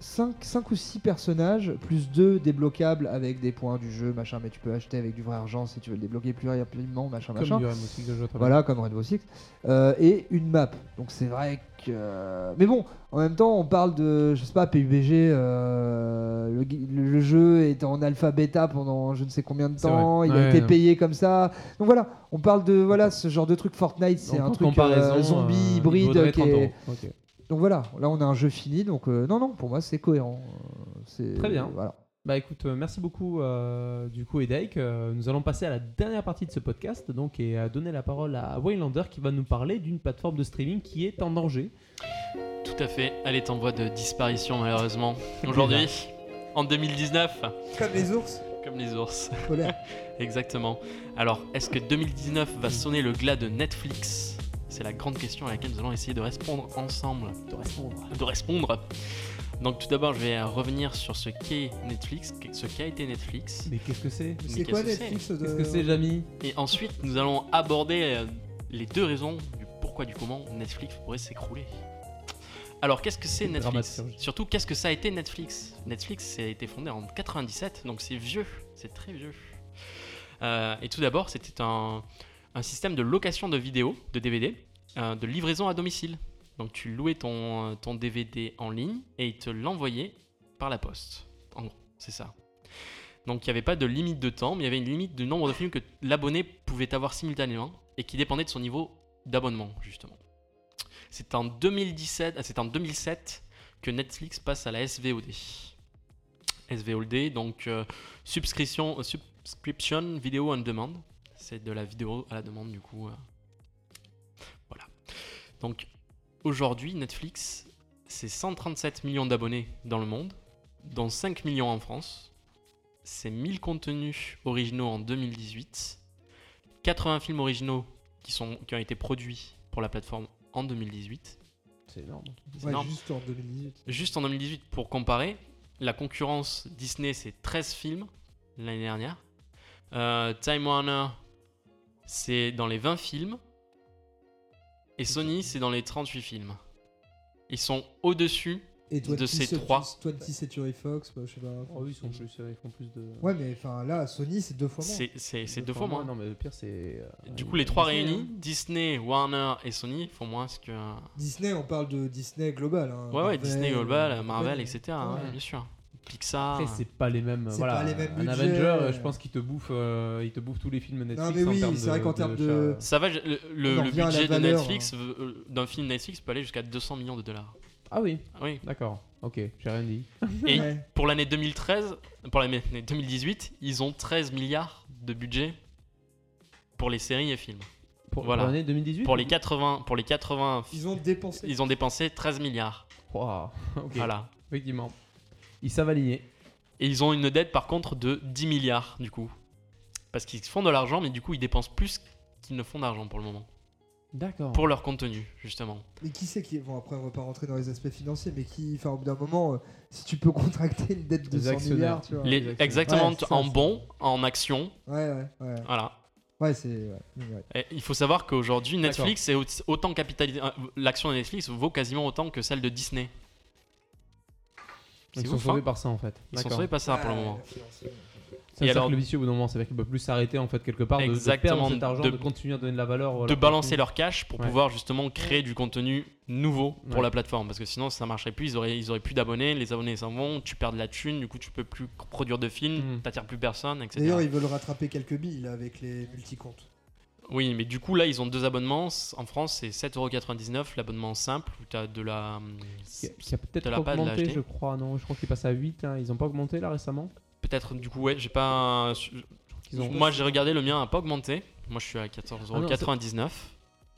[SPEAKER 2] 5, ou 6 personnages, plus 2 débloquables avec des points du jeu, machin, mais tu peux acheter avec du vrai argent si tu veux le débloquer plus rapidement, machin,
[SPEAKER 1] Comme
[SPEAKER 2] machin.
[SPEAKER 1] du Rainbow Six.
[SPEAKER 2] Voilà, comme Rainbow Six. Euh, et une map. Donc c'est vrai que. Mais bon, en même temps, on parle de. Je sais pas, PUBG. euh, le, jeu est en alpha bêta pendant je ne sais combien de temps. Il
[SPEAKER 1] Ouais,
[SPEAKER 2] a été
[SPEAKER 1] non.
[SPEAKER 2] payé comme ça. Donc voilà, on parle de voilà ce genre de truc. Fortnite, c'est un truc euh, zombie
[SPEAKER 1] euh,
[SPEAKER 2] hybride. qui
[SPEAKER 1] 30
[SPEAKER 2] est-
[SPEAKER 1] euros.
[SPEAKER 2] Donc voilà, là on a un jeu fini. Donc euh, non, non, pour moi c'est cohérent. Euh, c'est-
[SPEAKER 1] Très bien.
[SPEAKER 2] Voilà.
[SPEAKER 1] Bah écoute, euh, merci beaucoup euh, du coup Edaik. Euh, nous allons passer à la dernière partie de ce podcast donc et à donner la parole à Waylander qui va nous parler d'une plateforme de streaming qui est en danger.
[SPEAKER 3] Tout à fait. Elle est en voie de disparition, malheureusement. Aujourd'hui, en 2019,
[SPEAKER 2] Comme les ours
[SPEAKER 3] comme les ours. Exactement. Alors, est-ce que 2019 va sonner le glas de Netflix? C'est la grande question à laquelle nous allons essayer de répondre ensemble.
[SPEAKER 1] De répondre.
[SPEAKER 3] De répondre. Donc, tout d'abord, je vais revenir sur ce qu'est Netflix, ce qu'a été Netflix.
[SPEAKER 1] Mais qu'est-ce que c'est
[SPEAKER 3] Mais qu'est-ce que c'est
[SPEAKER 1] Qu'est-ce que c'est Jamy?
[SPEAKER 3] Et ensuite, nous allons aborder euh, les deux raisons du pourquoi, du comment Netflix pourrait s'écrouler. Alors, qu'est-ce que c'est
[SPEAKER 1] C'est
[SPEAKER 3] Netflix. Surtout, qu'est-ce que ça a été Netflix? Netflix, ça a été fondé en 97, donc c'est vieux, c'est très vieux. Euh, et tout d'abord, c'était un, un système de location de vidéos, de DVD, euh, de livraison à domicile. Donc, tu louais ton, DVD en ligne et il te l'envoyait par la poste. En gros, c'est ça. Donc il n'y avait pas de limite de temps, mais il y avait une limite du nombre de films que l'abonné pouvait avoir simultanément et qui dépendait de son niveau d'abonnement, justement. C'est en 2017, ah, c'est en 2007 que Netflix passe à la SVOD. SVOD, donc euh, subscription, euh, subscription Video on Demand. C'est de la vidéo à la demande, du coup. euh. Voilà. Donc aujourd'hui, Netflix, c'est 137 millions d'abonnés dans le monde, dont 5 millions en France. C'est 1000 contenus originaux en 2018, 80 films originaux qui, sont, qui ont été produits pour la plateforme en 2018.
[SPEAKER 1] C'est énorme.
[SPEAKER 3] C'est énorme.
[SPEAKER 2] juste en 2018.
[SPEAKER 3] Juste en 2018, pour comparer, la concurrence Disney, c'est 13 films l'année dernière. Euh, Time Warner, c'est dans les 20 films. Et Sony, c'est dans les 38 films. Ils sont au-dessus.
[SPEAKER 4] Et
[SPEAKER 3] De ces trois.
[SPEAKER 4] 20 Century Fox, bah, je sais pas.
[SPEAKER 1] Oh, ils sont plus, ils font plus de.
[SPEAKER 4] Ouais, mais enfin là, Sony, c'est deux fois moins.
[SPEAKER 3] C'est c'est- c'est deux fois moins.
[SPEAKER 1] Non, mais le pire c'est. euh,
[SPEAKER 3] Du coup, les trois
[SPEAKER 1] Disney,
[SPEAKER 3] réunis,
[SPEAKER 1] hein.
[SPEAKER 3] Disney, Warner et Sony, font moins que.
[SPEAKER 4] Disney, on parle de Disney global. Hein.
[SPEAKER 3] Ouais, ouais, Disney Global, Marvel, etc. hein, bien sûr. Pixar.
[SPEAKER 1] Après, c'est pas les mêmes. Voilà,
[SPEAKER 4] pas les mêmes
[SPEAKER 1] un
[SPEAKER 4] budgets.
[SPEAKER 1] Avenger, euh, je pense qu'il te bouffe, euh, il te bouffe tous les films Netflix.
[SPEAKER 4] mais
[SPEAKER 1] en
[SPEAKER 4] oui,
[SPEAKER 1] termes
[SPEAKER 4] c'est vrai qu'en termes de-
[SPEAKER 3] Ça va, le, budget de
[SPEAKER 4] valeur,
[SPEAKER 3] Netflix, euh, d'un film Netflix peut aller jusqu'à 200 millions de dollars.
[SPEAKER 1] Ah oui,
[SPEAKER 3] Oui.
[SPEAKER 1] d'accord. Ok, j'ai rien dit.
[SPEAKER 3] Et
[SPEAKER 4] Ouais.
[SPEAKER 3] pour l'année 2013, pour l'année 2018, ils ont 13 milliards de budget pour les séries et films.
[SPEAKER 1] Pour,
[SPEAKER 3] Voilà.
[SPEAKER 1] l'année 2018
[SPEAKER 3] Pour les 80, pour les 80,
[SPEAKER 4] Ils ont dépensé.
[SPEAKER 3] ils ont dépensé 13 milliards.
[SPEAKER 1] Waouh, ok,
[SPEAKER 3] Voilà.
[SPEAKER 1] effectivement. Ils savent aligner.
[SPEAKER 3] Et ils ont une dette par contre de 10 milliards du coup. Parce qu'ils font de l'argent, mais du coup ils dépensent plus qu'ils ne font d'argent pour le moment.
[SPEAKER 1] D'accord.
[SPEAKER 3] pour leur contenu, justement.
[SPEAKER 4] Mais qui c'est qui. Bon, après, on va pas rentrer dans les aspects financiers, mais qui. Enfin, au bout d'un moment, euh, si tu peux contracter une dette de
[SPEAKER 1] Les
[SPEAKER 4] 100
[SPEAKER 1] actionnaires.
[SPEAKER 4] milliards, tu vois.
[SPEAKER 3] Les-
[SPEAKER 1] exactement.
[SPEAKER 3] exactement,
[SPEAKER 4] Ouais, c'est ça,
[SPEAKER 3] en bon, en action,
[SPEAKER 4] Ouais, ouais, ouais.
[SPEAKER 3] voilà.
[SPEAKER 4] Ouais, c'est. ouais,
[SPEAKER 3] il faut savoir qu'aujourd'hui. Netflix est au- autant capitalisé. euh, L'action de Netflix vaut quasiment autant que celle de Disney.
[SPEAKER 1] Ils sont
[SPEAKER 3] ouf,
[SPEAKER 1] sauvés
[SPEAKER 3] hein.
[SPEAKER 1] par ça en fait.
[SPEAKER 3] Ils sont sauvés par ça pour le
[SPEAKER 4] Ouais,
[SPEAKER 3] moment.
[SPEAKER 1] C'est un
[SPEAKER 3] alors-
[SPEAKER 1] cercle vicieux au bout d'un moment, c'est-à-dire qu'ils peuvent plus s'arrêter en fait quelque part de, de
[SPEAKER 3] Exactement,
[SPEAKER 1] perdre cet argent,
[SPEAKER 3] de-
[SPEAKER 1] de, continuer à donner de la valeur.
[SPEAKER 3] de balancer leur cash pour
[SPEAKER 1] Ouais.
[SPEAKER 3] pouvoir justement créer du contenu nouveau pour
[SPEAKER 1] Ouais.
[SPEAKER 3] la plateforme parce que sinon ça marcherait plus ils auraient ils auraient plus d'abonnés les abonnés s'en vont tu perds de la thune du coup tu peux plus produire de films
[SPEAKER 1] Mhm.
[SPEAKER 3] t'attires plus personne etc
[SPEAKER 4] D'ailleurs, ils veulent rattraper quelques billes là, avec les multicomptes.
[SPEAKER 3] Oui mais du coup là ils ont deux abonnements en France c'est 7,99€ l'abonnement simple où tu as de la
[SPEAKER 1] Qui a, a peut-être
[SPEAKER 3] de
[SPEAKER 1] augmenté, je crois. Non, je crois qu'il passe à 8. hein. Ils ont pas augmenté là récemment?
[SPEAKER 3] Peut-être du coup ouais j'ai pas
[SPEAKER 1] ont-
[SPEAKER 3] moi j'ai regardé le mien a pas augmenté moi je suis à 14,99€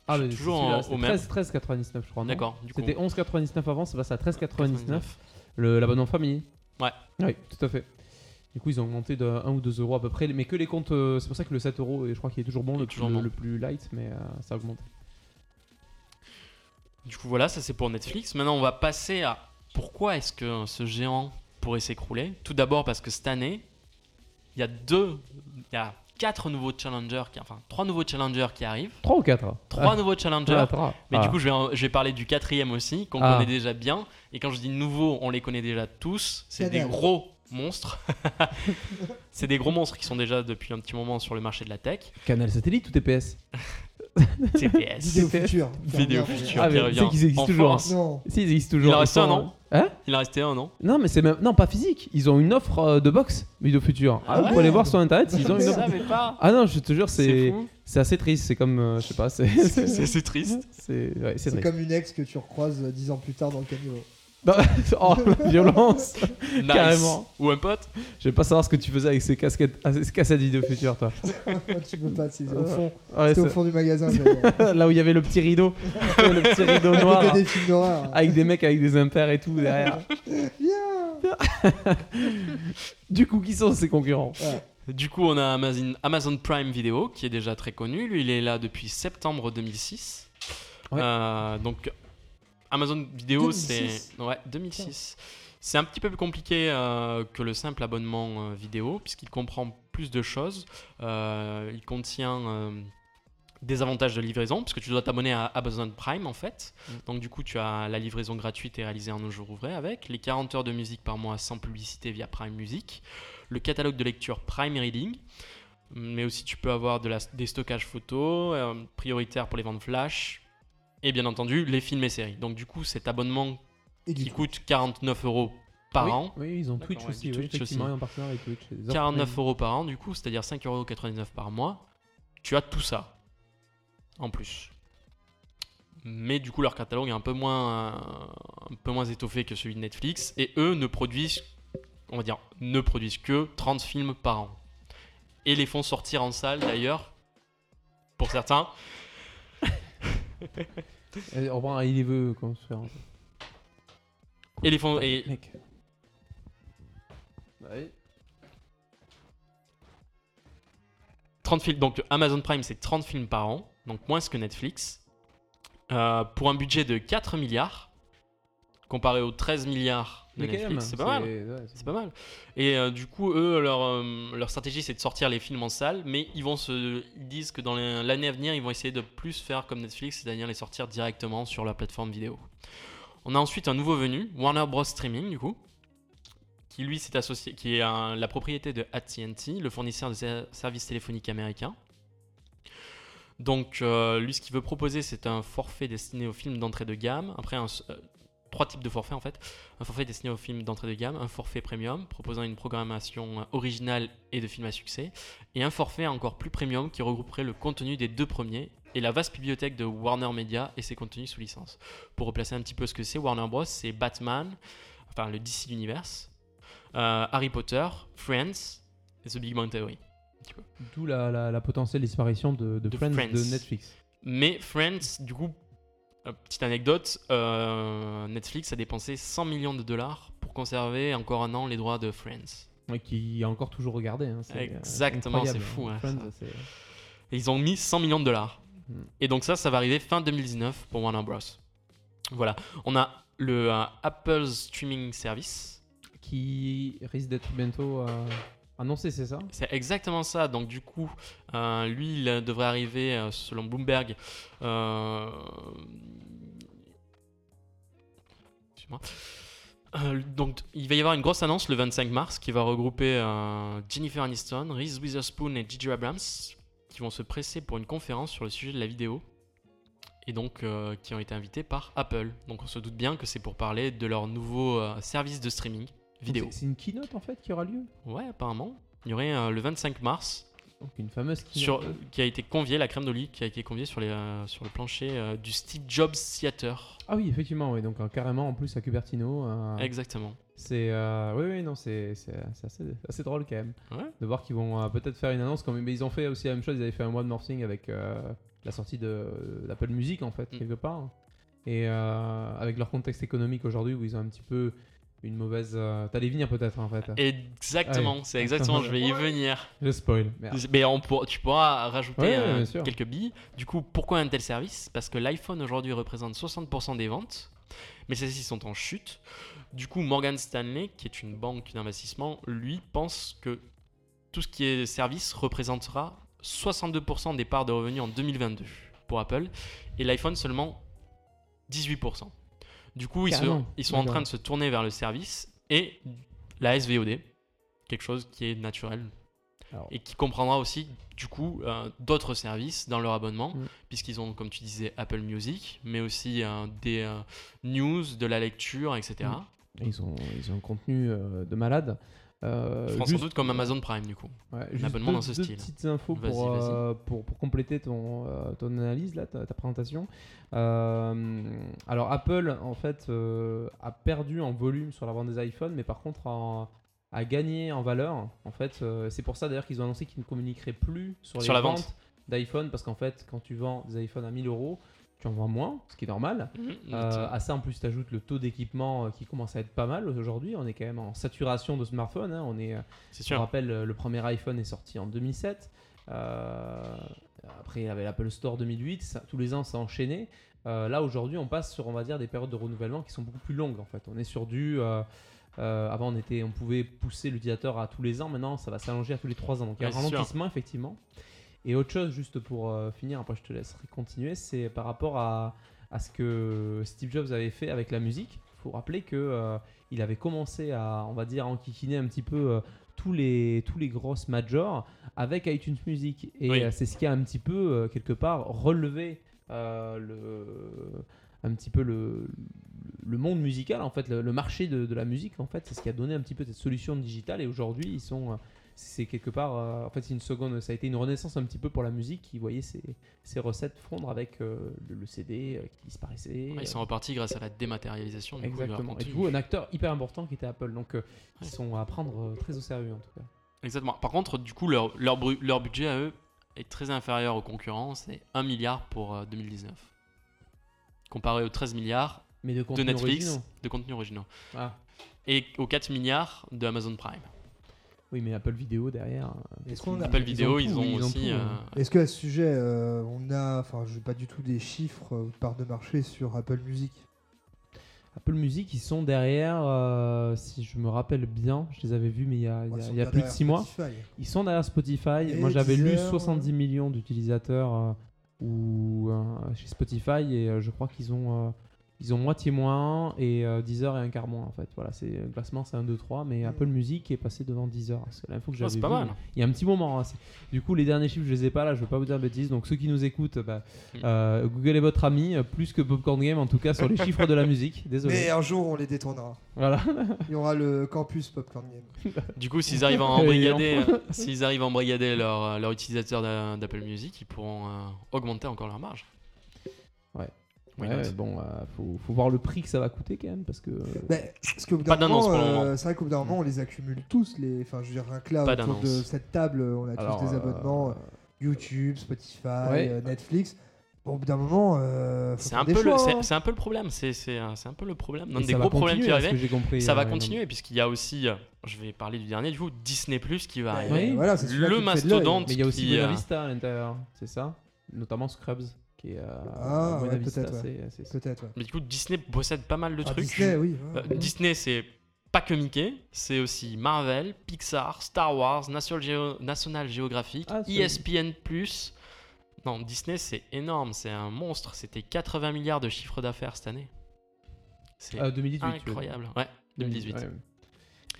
[SPEAKER 1] Ah,
[SPEAKER 3] je
[SPEAKER 1] mais
[SPEAKER 3] toujours
[SPEAKER 1] celui-là,
[SPEAKER 3] au-
[SPEAKER 1] c'était
[SPEAKER 3] au même.
[SPEAKER 1] 13, 13,99 je crois.
[SPEAKER 3] d'accord
[SPEAKER 1] C'était 11,99 avant, ça passe à 13,99 le- l'abonnement famille.
[SPEAKER 3] Ouais.
[SPEAKER 1] Oui, tout à fait. Du coup, ils ont augmenté de 1 ou 2 euros à peu près, mais que les comptes. euh, c'est pour ça que le 7 euros, et je crois qu'il est toujours bon, le,
[SPEAKER 3] toujours
[SPEAKER 1] plus,
[SPEAKER 3] bon.
[SPEAKER 1] le plus light, mais euh, ça a augmenté.
[SPEAKER 3] Du coup, voilà, ça c'est pour Netflix. Maintenant, on va passer à pourquoi est-ce que ce géant pourrait s'écrouler? Tout d'abord parce que cette année, il y a deux, il y a quatre nouveaux challengers, qui, enfin trois nouveaux challengers qui arrivent.
[SPEAKER 1] 3 ou 4
[SPEAKER 3] Trois nouveaux challengers. Mais
[SPEAKER 1] Ah.
[SPEAKER 3] du coup, je vais, je vais parler du quatrième aussi, qu'on
[SPEAKER 1] Ah.
[SPEAKER 3] connaît déjà bien. Et quand je dis nouveau, on les connaît déjà tous. C'est des gros monstres. c'est des gros monstres qui sont déjà depuis un petit moment sur le marché de la tech.
[SPEAKER 1] Canal satellite ou TPS
[SPEAKER 3] TPS.
[SPEAKER 4] Vidéo future.
[SPEAKER 3] Vidéo future
[SPEAKER 1] Ah,
[SPEAKER 3] qui
[SPEAKER 1] mais
[SPEAKER 3] revient
[SPEAKER 1] tu sais qu'ils existent
[SPEAKER 3] en
[SPEAKER 1] toujours, hein.
[SPEAKER 4] Non.
[SPEAKER 1] Si, ils existent toujours.
[SPEAKER 3] Il en
[SPEAKER 1] ils
[SPEAKER 3] reste un,
[SPEAKER 1] sont,
[SPEAKER 3] non
[SPEAKER 1] euh, Hein
[SPEAKER 3] Il en restait un, non
[SPEAKER 1] Non, mais c'est même. Non, pas physique. Ils ont une offre euh, de box, Vidéo Future. Ah,
[SPEAKER 3] Ah
[SPEAKER 1] vous pouvez aller voir sur internet s'ils ont une
[SPEAKER 3] Je
[SPEAKER 1] offre.
[SPEAKER 3] savais pas.
[SPEAKER 1] Ah non, je te jure,
[SPEAKER 3] C'est
[SPEAKER 1] assez triste. C'est comme. euh, je sais pas, c'est.
[SPEAKER 3] C'est triste.
[SPEAKER 1] c'est- ouais,
[SPEAKER 4] comme une ex que tu recroises euh, 10 ans plus tard dans le caniveau.
[SPEAKER 1] Non, oh, la violence
[SPEAKER 3] Nice.
[SPEAKER 1] Carrément.
[SPEAKER 3] Ou un pote.
[SPEAKER 1] Je vais pas savoir ce que tu faisais avec ces casquettes, ah, ces cassettes vidéo future, toi.
[SPEAKER 4] tu peux pas, c'est au fond.
[SPEAKER 1] Ouais,
[SPEAKER 4] C'est au
[SPEAKER 1] c'est-
[SPEAKER 4] fond du magasin.
[SPEAKER 1] là où il y avait le petit rideau, le petit rideau
[SPEAKER 4] Avec
[SPEAKER 1] noir,
[SPEAKER 4] des films d'horreur.
[SPEAKER 1] avec des mecs avec des impairs et tout derrière.
[SPEAKER 4] Viens
[SPEAKER 1] Du coup, qui sont ces concurrents?
[SPEAKER 4] Ouais.
[SPEAKER 3] Du coup, on a Amazon, Amazon Prime Video qui est déjà très connu. Lui, il est là depuis septembre 2006.
[SPEAKER 1] Ouais.
[SPEAKER 3] Euh, donc, Amazon Video, c'est
[SPEAKER 4] 2006.
[SPEAKER 3] ouais 2006. C'est un petit peu plus compliqué euh, que le simple abonnement euh, vidéo puisqu'il comprend plus de choses. Euh, il contient des avantages de livraison puisque tu dois t'abonner à Amazon Prime en fait.
[SPEAKER 1] Mm.
[SPEAKER 3] Donc du coup, tu as la livraison gratuite et réalisée en un jour ouvré avec les 40 heures de musique par mois sans publicité via Prime Music, le catalogue de lecture Prime Reading, mais aussi tu peux avoir de la, des stockages photos prioritaires pour les ventes flash et bien entendu les films et séries. Donc du coup, cet abonnement
[SPEAKER 4] Et
[SPEAKER 3] qui coûte 49 euros par
[SPEAKER 1] oui,
[SPEAKER 3] an,
[SPEAKER 1] Oui, ils ont Twitch aussi, oui,
[SPEAKER 3] Twitch
[SPEAKER 1] effectivement,
[SPEAKER 3] aussi.
[SPEAKER 1] ils ont partenaire avec Twitch. des offres
[SPEAKER 3] 49
[SPEAKER 1] premium.
[SPEAKER 3] euros par an du coup, c'est-à-dire 5,99€ par mois, tu as tout ça en plus. Mais du coup, leur catalogue est un peu moins, un peu moins étoffé que celui de Netflix et eux ne produisent, on va dire, ne produisent que 30 films par an. Et les font sortir en salle d'ailleurs, pour certains.
[SPEAKER 1] Eh, On reprend un il veut comment se faire.
[SPEAKER 3] Et les font, et
[SPEAKER 1] Mec. Ouais.
[SPEAKER 3] 30 films. Donc Amazon Prime, c'est 30 films par an, donc moins que Netflix, Euh, pour un budget de 4 milliards, comparé aux 13 milliards de Netflix, c'est pas mal.
[SPEAKER 1] ouais,
[SPEAKER 3] C'est pas mal. Et euh, du coup, eux, leur, euh, leur stratégie, c'est de sortir les films en salle, mais ils, vont se, ils disent que dans l'année à venir, ils vont essayer de plus faire comme Netflix, c'est-à-dire les sortir directement sur la plateforme vidéo. On a ensuite un nouveau venu, Warner Bros. Streaming, du coup, qui lui s'est associé, qui est un- la propriété de AT&T, le fournisseur de ser- services téléphoniques américains. Donc, euh, lui, ce qu'il veut proposer, c'est un forfait destiné aux films d'entrée de gamme. Après, un trois types de forfaits en fait. Un forfait destiné aux films d'entrée de gamme, un forfait premium proposant une programmation originale et de films à succès, et un forfait encore plus premium qui regrouperait le contenu des deux premiers et la vaste bibliothèque de Warner Media et ses contenus sous licence. Pour replacer un petit peu ce que c'est, Warner Bros, c'est Batman, enfin le DC Universe, euh, Harry Potter, Friends et The Big Bang Theory.
[SPEAKER 1] D'où la, la, la potentielle disparition de, de,
[SPEAKER 3] De
[SPEAKER 1] Friends,
[SPEAKER 3] Friends.
[SPEAKER 1] de Netflix.
[SPEAKER 3] Mais Friends, du coup, petite anecdote, euh, Netflix a dépensé 100 millions de dollars pour conserver encore un an les droits de Friends.
[SPEAKER 1] Ouais, qui est encore toujours regardé. hein, c'est, euh,
[SPEAKER 3] Exactement, c'est fou,
[SPEAKER 1] hein. Friends,
[SPEAKER 3] Et ils ont mis 100 millions de dollars. Et donc ça, ça va arriver fin 2019 pour Warner Bros. Voilà. On a le euh, Apple Streaming Service.
[SPEAKER 1] Qui risque d'être bientôt euh, annoncé, c'est ça?
[SPEAKER 3] C'est exactement ça. Donc du coup, euh, lui, il devrait arriver, euh, selon Bloomberg, euh, donc, il va y avoir une grosse annonce le 25 mars qui va regrouper Jennifer Aniston, Reese Witherspoon et Gigi Abrams qui vont se presser pour une conférence sur le sujet de la vidéo et donc qui ont été invités par Apple. Donc, on se doute bien que c'est pour parler de leur nouveau service de streaming vidéo.
[SPEAKER 1] C'est une keynote en fait qui aura lieu?
[SPEAKER 3] Ouais, apparemment. Il y aurait euh, le 25 mars
[SPEAKER 1] Donc une fameuse
[SPEAKER 3] sur,
[SPEAKER 1] keynote.
[SPEAKER 3] qui a été convié, la crème d'Oli, qui a été conviée sur, les, euh, sur le plancher euh, du Steve Jobs Theater.
[SPEAKER 1] Ah oui, effectivement, oui. Donc euh, carrément en plus à Cupertino.
[SPEAKER 3] Exactement.
[SPEAKER 1] C'est euh, oui, oui, non, c'est assez, assez drôle quand même
[SPEAKER 3] Ouais.
[SPEAKER 1] de voir qu'ils vont euh, peut-être faire une annonce. Comme mais ils ont fait aussi la même chose. Ils avaient fait un One More Thing avec euh, la sortie de d'Apple Music en fait
[SPEAKER 3] Mm.
[SPEAKER 1] quelque part. Et avec leur contexte économique aujourd'hui où ils ont un petit peu une mauvaise. Euh... T'allais venir peut-être en fait.
[SPEAKER 3] Exactement,
[SPEAKER 1] Ouais.
[SPEAKER 3] c'est exactement, je vais y venir.
[SPEAKER 1] Je spoil. Merde.
[SPEAKER 3] Mais on pour- tu pourras rajouter
[SPEAKER 1] Ouais, ouais,
[SPEAKER 3] euh, quelques billes. Du coup, pourquoi un tel service? Parce que l'iPhone aujourd'hui représente 60% des ventes, mais celles-ci sont en chute. Du coup, Morgan Stanley, qui est une banque d'investissement, lui pense que tout ce qui est service représentera 62% des parts de revenus en 2022 pour Apple et l'iPhone seulement 18%. Du coup, ils, se-
[SPEAKER 1] Carrément.
[SPEAKER 3] ils sont en
[SPEAKER 1] D'accord.
[SPEAKER 3] train de se tourner vers le service et la SVOD, quelque chose qui est naturel
[SPEAKER 1] Alors.
[SPEAKER 3] et qui comprendra aussi du coup euh, d'autres services dans leur abonnement
[SPEAKER 1] Mm.
[SPEAKER 3] puisqu'ils ont comme tu disais Apple Music mais aussi euh, des euh, news de la lecture etc
[SPEAKER 1] Et Ils ont ils ont un contenu de malade. Euh,
[SPEAKER 3] Je pense
[SPEAKER 1] juste-
[SPEAKER 3] sans doute comme Amazon Prime du coup
[SPEAKER 1] Ouais,
[SPEAKER 3] Un abonnement
[SPEAKER 1] deux,
[SPEAKER 3] dans ce
[SPEAKER 1] deux
[SPEAKER 3] style.
[SPEAKER 1] petites infos pour, euh, pour, pour compléter ton, euh, ton analyse, là, ta, ta présentation. Alors, Apple, en fait, a perdu en volume sur la vente des iPhones, mais par contre, a gagné en valeur. En fait, c'est pour ça d'ailleurs qu'ils ont annoncé qu'ils ne communiqueraient plus sur les
[SPEAKER 3] la
[SPEAKER 1] ventes
[SPEAKER 3] vente.
[SPEAKER 1] d'iPhone, parce qu'en fait, quand tu vends des iPhones à 1000 euros, tu en vends moins, ce qui est normal. Euh, à ça, en plus, tu ajoutes le taux d'équipement euh, qui commence à être pas mal aujourd'hui. On est quand même en saturation de smartphones. hein. On est, euh,
[SPEAKER 3] c'est
[SPEAKER 1] je
[SPEAKER 3] sûr
[SPEAKER 1] me rappelle, le premier iPhone est sorti en 2007. Euh, après, il y avait l'Apple Store 2008. ça- tous les ans, ça a enchaîné. Euh, là, aujourd'hui, on passe sur, on va dire, des périodes de renouvellement qui sont beaucoup plus longues. En fait, on est sur du. euh, euh, avant, on, était, on pouvait pousser l'utilisateur à tous les ans. Maintenant, ça va s'allonger à tous les 3 ans. Donc, il y a un ralentissement, effectivement. Et autre chose, juste pour euh, finir, après, je te laisserai continuer, c'est par rapport à, à ce que Steve Jobs avait fait avec la musique. Il faut rappeler que euh, il avait commencé à, on va dire, enquiquiner un petit peu euh, tous les tous les grosses majors avec iTunes Music. Et
[SPEAKER 3] Oui.
[SPEAKER 1] euh, c'est ce qui a un petit peu quelque part relevé le un petit peu le, le monde musical en fait le, le marché de, de la musique en fait c'est ce qui a donné un petit peu cette solution digitale et aujourd'hui ils sont c'est quelque part euh, en fait c'est une seconde ça a été une renaissance un petit peu pour la musique qui voyait ses, ses recettes fondre avec euh, le, le CD euh, qui disparaissait
[SPEAKER 3] Ouais, ils sont repartis grâce à la dématérialisation du coup,
[SPEAKER 1] Exactement. Et
[SPEAKER 3] contenu.
[SPEAKER 1] du coup, un acteur hyper important qui était Apple. Donc, ils sont à prendre très au sérieux en tout cas.
[SPEAKER 3] Exactement. Par contre, du coup, leur, leur, bru- leur budget à eux est très inférieur aux concurrents. C'est 1 milliard pour euh, 2019. Comparé aux 13 milliards
[SPEAKER 1] Mais de
[SPEAKER 3] de
[SPEAKER 1] contenu
[SPEAKER 3] Netflix
[SPEAKER 1] originaux.
[SPEAKER 3] de contenus originaux.
[SPEAKER 1] Ah.
[SPEAKER 3] Et aux 4 milliards de Amazon Prime.
[SPEAKER 1] Oui, mais Apple Vidéo derrière. euh,
[SPEAKER 4] Est-ce qu'on a-
[SPEAKER 3] Apple
[SPEAKER 1] ils
[SPEAKER 3] Vidéo,
[SPEAKER 1] ont
[SPEAKER 3] ils ont,
[SPEAKER 1] ils ont
[SPEAKER 3] aussi.
[SPEAKER 1] tout,
[SPEAKER 3] euh,
[SPEAKER 1] hein.
[SPEAKER 4] Est-ce qu'à ce sujet, euh, on a, enfin, je n'ai pas du tout des chiffres euh, ou de part de marché sur Apple Music
[SPEAKER 1] Apple Music, ils sont derrière, euh, si je me rappelle bien, je les avais vus, mais il y a, il y plus de
[SPEAKER 4] derrière
[SPEAKER 1] 6 mois.
[SPEAKER 4] Spotify.
[SPEAKER 1] Ils sont derrière Spotify.
[SPEAKER 4] Et
[SPEAKER 1] Moi, j'avais lu
[SPEAKER 4] Deezer,
[SPEAKER 1] 70 millions d'utilisateurs euh, ou, euh, chez Spotify et euh, je crois qu'ils ont, euh, ils ont moitié moins et euh, Deezer est un quart moins en fait. Voilà, c'est le classement, c'est 1, 2, 3, mais. Apple Music est passé devant Deezer. C'est l'info que
[SPEAKER 3] Ah,
[SPEAKER 1] j'avais
[SPEAKER 3] c'est pas mal.
[SPEAKER 1] Il y a un petit moment. hein, c'est- Du coup, les derniers chiffres, je les ai pas là. Je veux pas vous dire de bêtises. Donc, ceux qui nous écoutent, bah,
[SPEAKER 3] Mm.
[SPEAKER 1] euh, Google est votre ami, euh, plus que Popcorn Game en tout cas sur les chiffres de la musique. Désolé.
[SPEAKER 4] Mais un jour, on les détournera.
[SPEAKER 1] Voilà.
[SPEAKER 4] Il y aura le campus Popcorn Game.
[SPEAKER 3] Du coup, s'ils arrivent à
[SPEAKER 1] Et
[SPEAKER 3] embrigader, euh, s'ils arrivent à embrigader leur, euh, leur utilisateur d'a- d'Apple Music, ils pourront euh, augmenter encore leur marge.
[SPEAKER 1] Ouais. Ouais, bon, euh, faut, faut voir le prix que ça va coûter quand même parce que.
[SPEAKER 4] Mais, parce qu'au bout
[SPEAKER 3] Pas d'annonce pour le
[SPEAKER 4] euh,
[SPEAKER 3] moment.
[SPEAKER 4] c'est vrai qu'au bout d'un moment, on les accumule tous. Les... Enfin, je veux dire, rien que là,
[SPEAKER 3] Pas
[SPEAKER 4] autour de cette table, on a
[SPEAKER 1] Alors,
[SPEAKER 4] tous des
[SPEAKER 1] euh,
[SPEAKER 4] abonnements. YouTube, Spotify,
[SPEAKER 1] Ouais.
[SPEAKER 4] euh, Netflix. Bon, au bout d'un moment, euh, faut
[SPEAKER 3] C'est un, peu le,
[SPEAKER 4] choix, hein.
[SPEAKER 3] c'est un peu le problème. C'est, c'est, un- c'est un peu le problème.
[SPEAKER 1] Et
[SPEAKER 3] des gros problèmes qui
[SPEAKER 1] j'ai compris.
[SPEAKER 3] Ça va
[SPEAKER 1] euh,
[SPEAKER 3] continuer puisqu'il y a aussi, euh, je vais parler du dernier du coup, Disney Plus qui va
[SPEAKER 4] Ouais,
[SPEAKER 3] arriver.
[SPEAKER 4] Voilà,
[SPEAKER 3] Le mastodonte
[SPEAKER 1] Mais il y a aussi
[SPEAKER 3] qui, euh,
[SPEAKER 1] Vista à l'intérieur, c'est ça? Notamment Scrubs, qui est euh,
[SPEAKER 2] Ah,
[SPEAKER 1] à
[SPEAKER 2] ouais, peut-être, ouais. ouais.
[SPEAKER 3] Mais du coup, Disney possède pas mal de
[SPEAKER 2] Ah,
[SPEAKER 3] trucs.
[SPEAKER 2] Disney, oui.
[SPEAKER 3] Euh,
[SPEAKER 2] ouais.
[SPEAKER 3] Disney, c'est pas que Mickey, c'est aussi Marvel, Pixar, Star Wars, National, Geo- National Geographic,
[SPEAKER 1] Ah,
[SPEAKER 3] ESPN+. Non, Disney, c'est énorme, c'est un monstre. C'était 80 milliards de chiffre d'affaires cette année. C'est
[SPEAKER 1] Ah, 2018. tu veux dire.
[SPEAKER 3] incroyable. Ouais, 2018.
[SPEAKER 1] Ouais, ouais.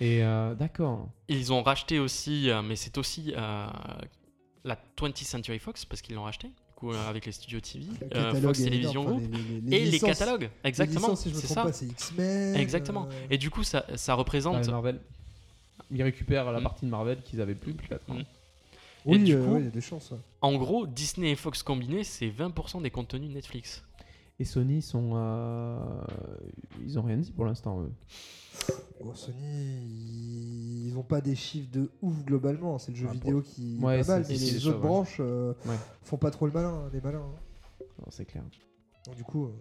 [SPEAKER 1] Et euh, d'accord.
[SPEAKER 3] Ils ont racheté aussi, euh, mais c'est aussi euh, la 20th Century Fox, parce qu'ils l'ont racheté, euh, avec les studios TV,
[SPEAKER 2] Le
[SPEAKER 3] euh, Fox Television. Group,
[SPEAKER 2] Enfin, les- les-
[SPEAKER 3] et les catalogues. Exactement,
[SPEAKER 2] licences, si je me
[SPEAKER 3] c'est
[SPEAKER 2] trompe
[SPEAKER 3] ça.
[SPEAKER 2] pas, c'est X-Men.
[SPEAKER 3] Exactement.
[SPEAKER 2] euh,
[SPEAKER 3] Et du coup, ça, ça représente
[SPEAKER 1] Ouais, Marvel. Ils récupèrent la
[SPEAKER 3] Mm.
[SPEAKER 1] partie de Marvel qu'ils avaient plus peut-être. hein.
[SPEAKER 2] Oui,
[SPEAKER 3] du
[SPEAKER 2] euh,
[SPEAKER 3] coup-
[SPEAKER 2] ouais, il y a des chances. ouais.
[SPEAKER 3] En gros, Disney et Fox combinés, c'est 20% des contenus Netflix.
[SPEAKER 1] Et Sony sont. euh, Ils ont rien dit pour l'instant. eux.
[SPEAKER 2] Bon, Sony, ils ont pas des chiffres de ouf globalement. C'est le jeu
[SPEAKER 1] Ah,
[SPEAKER 2] vidéo qui
[SPEAKER 1] Ouais,
[SPEAKER 2] est pas mal,
[SPEAKER 1] c'est-
[SPEAKER 2] mais les autres branches euh,
[SPEAKER 1] Ouais.
[SPEAKER 2] font pas trop le malin, hein, les malins. hein.
[SPEAKER 1] Non, C'est clair.
[SPEAKER 2] Donc du coup. euh,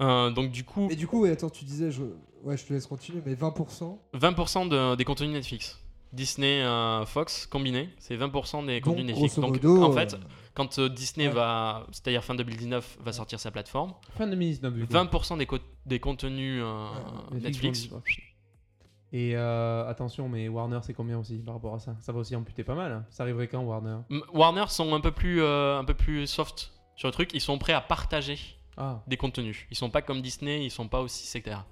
[SPEAKER 3] Euh, donc du coup,
[SPEAKER 2] Mais du coup, ouais, attends, tu disais, je... ouais, je te laisse continuer, mais 20%.
[SPEAKER 3] 20% de- des contenus Netflix. Disney, euh, Fox combinés, c'est 20% des
[SPEAKER 2] Donc,
[SPEAKER 3] contenus Netflix. Donc
[SPEAKER 2] modo,
[SPEAKER 3] en
[SPEAKER 2] euh,
[SPEAKER 3] fait, quand euh, Disney
[SPEAKER 2] ouais.
[SPEAKER 3] va, c'est-à-dire fin 2019, va sortir sa plateforme,
[SPEAKER 1] Fin 2019, du coup.
[SPEAKER 3] 20% des, co- des contenus euh, Netflix.
[SPEAKER 1] Et euh, attention, mais Warner, c'est combien aussi par rapport à ça? Ça va aussi amputer pas mal. hein. Ça arriverait quand, Warner?
[SPEAKER 3] Warner sont un peu plus, euh, un peu plus soft sur le truc. Ils sont prêts à partager
[SPEAKER 1] Ah,
[SPEAKER 3] des contenus. Ils sont pas comme Disney, ils sont pas aussi sectaires.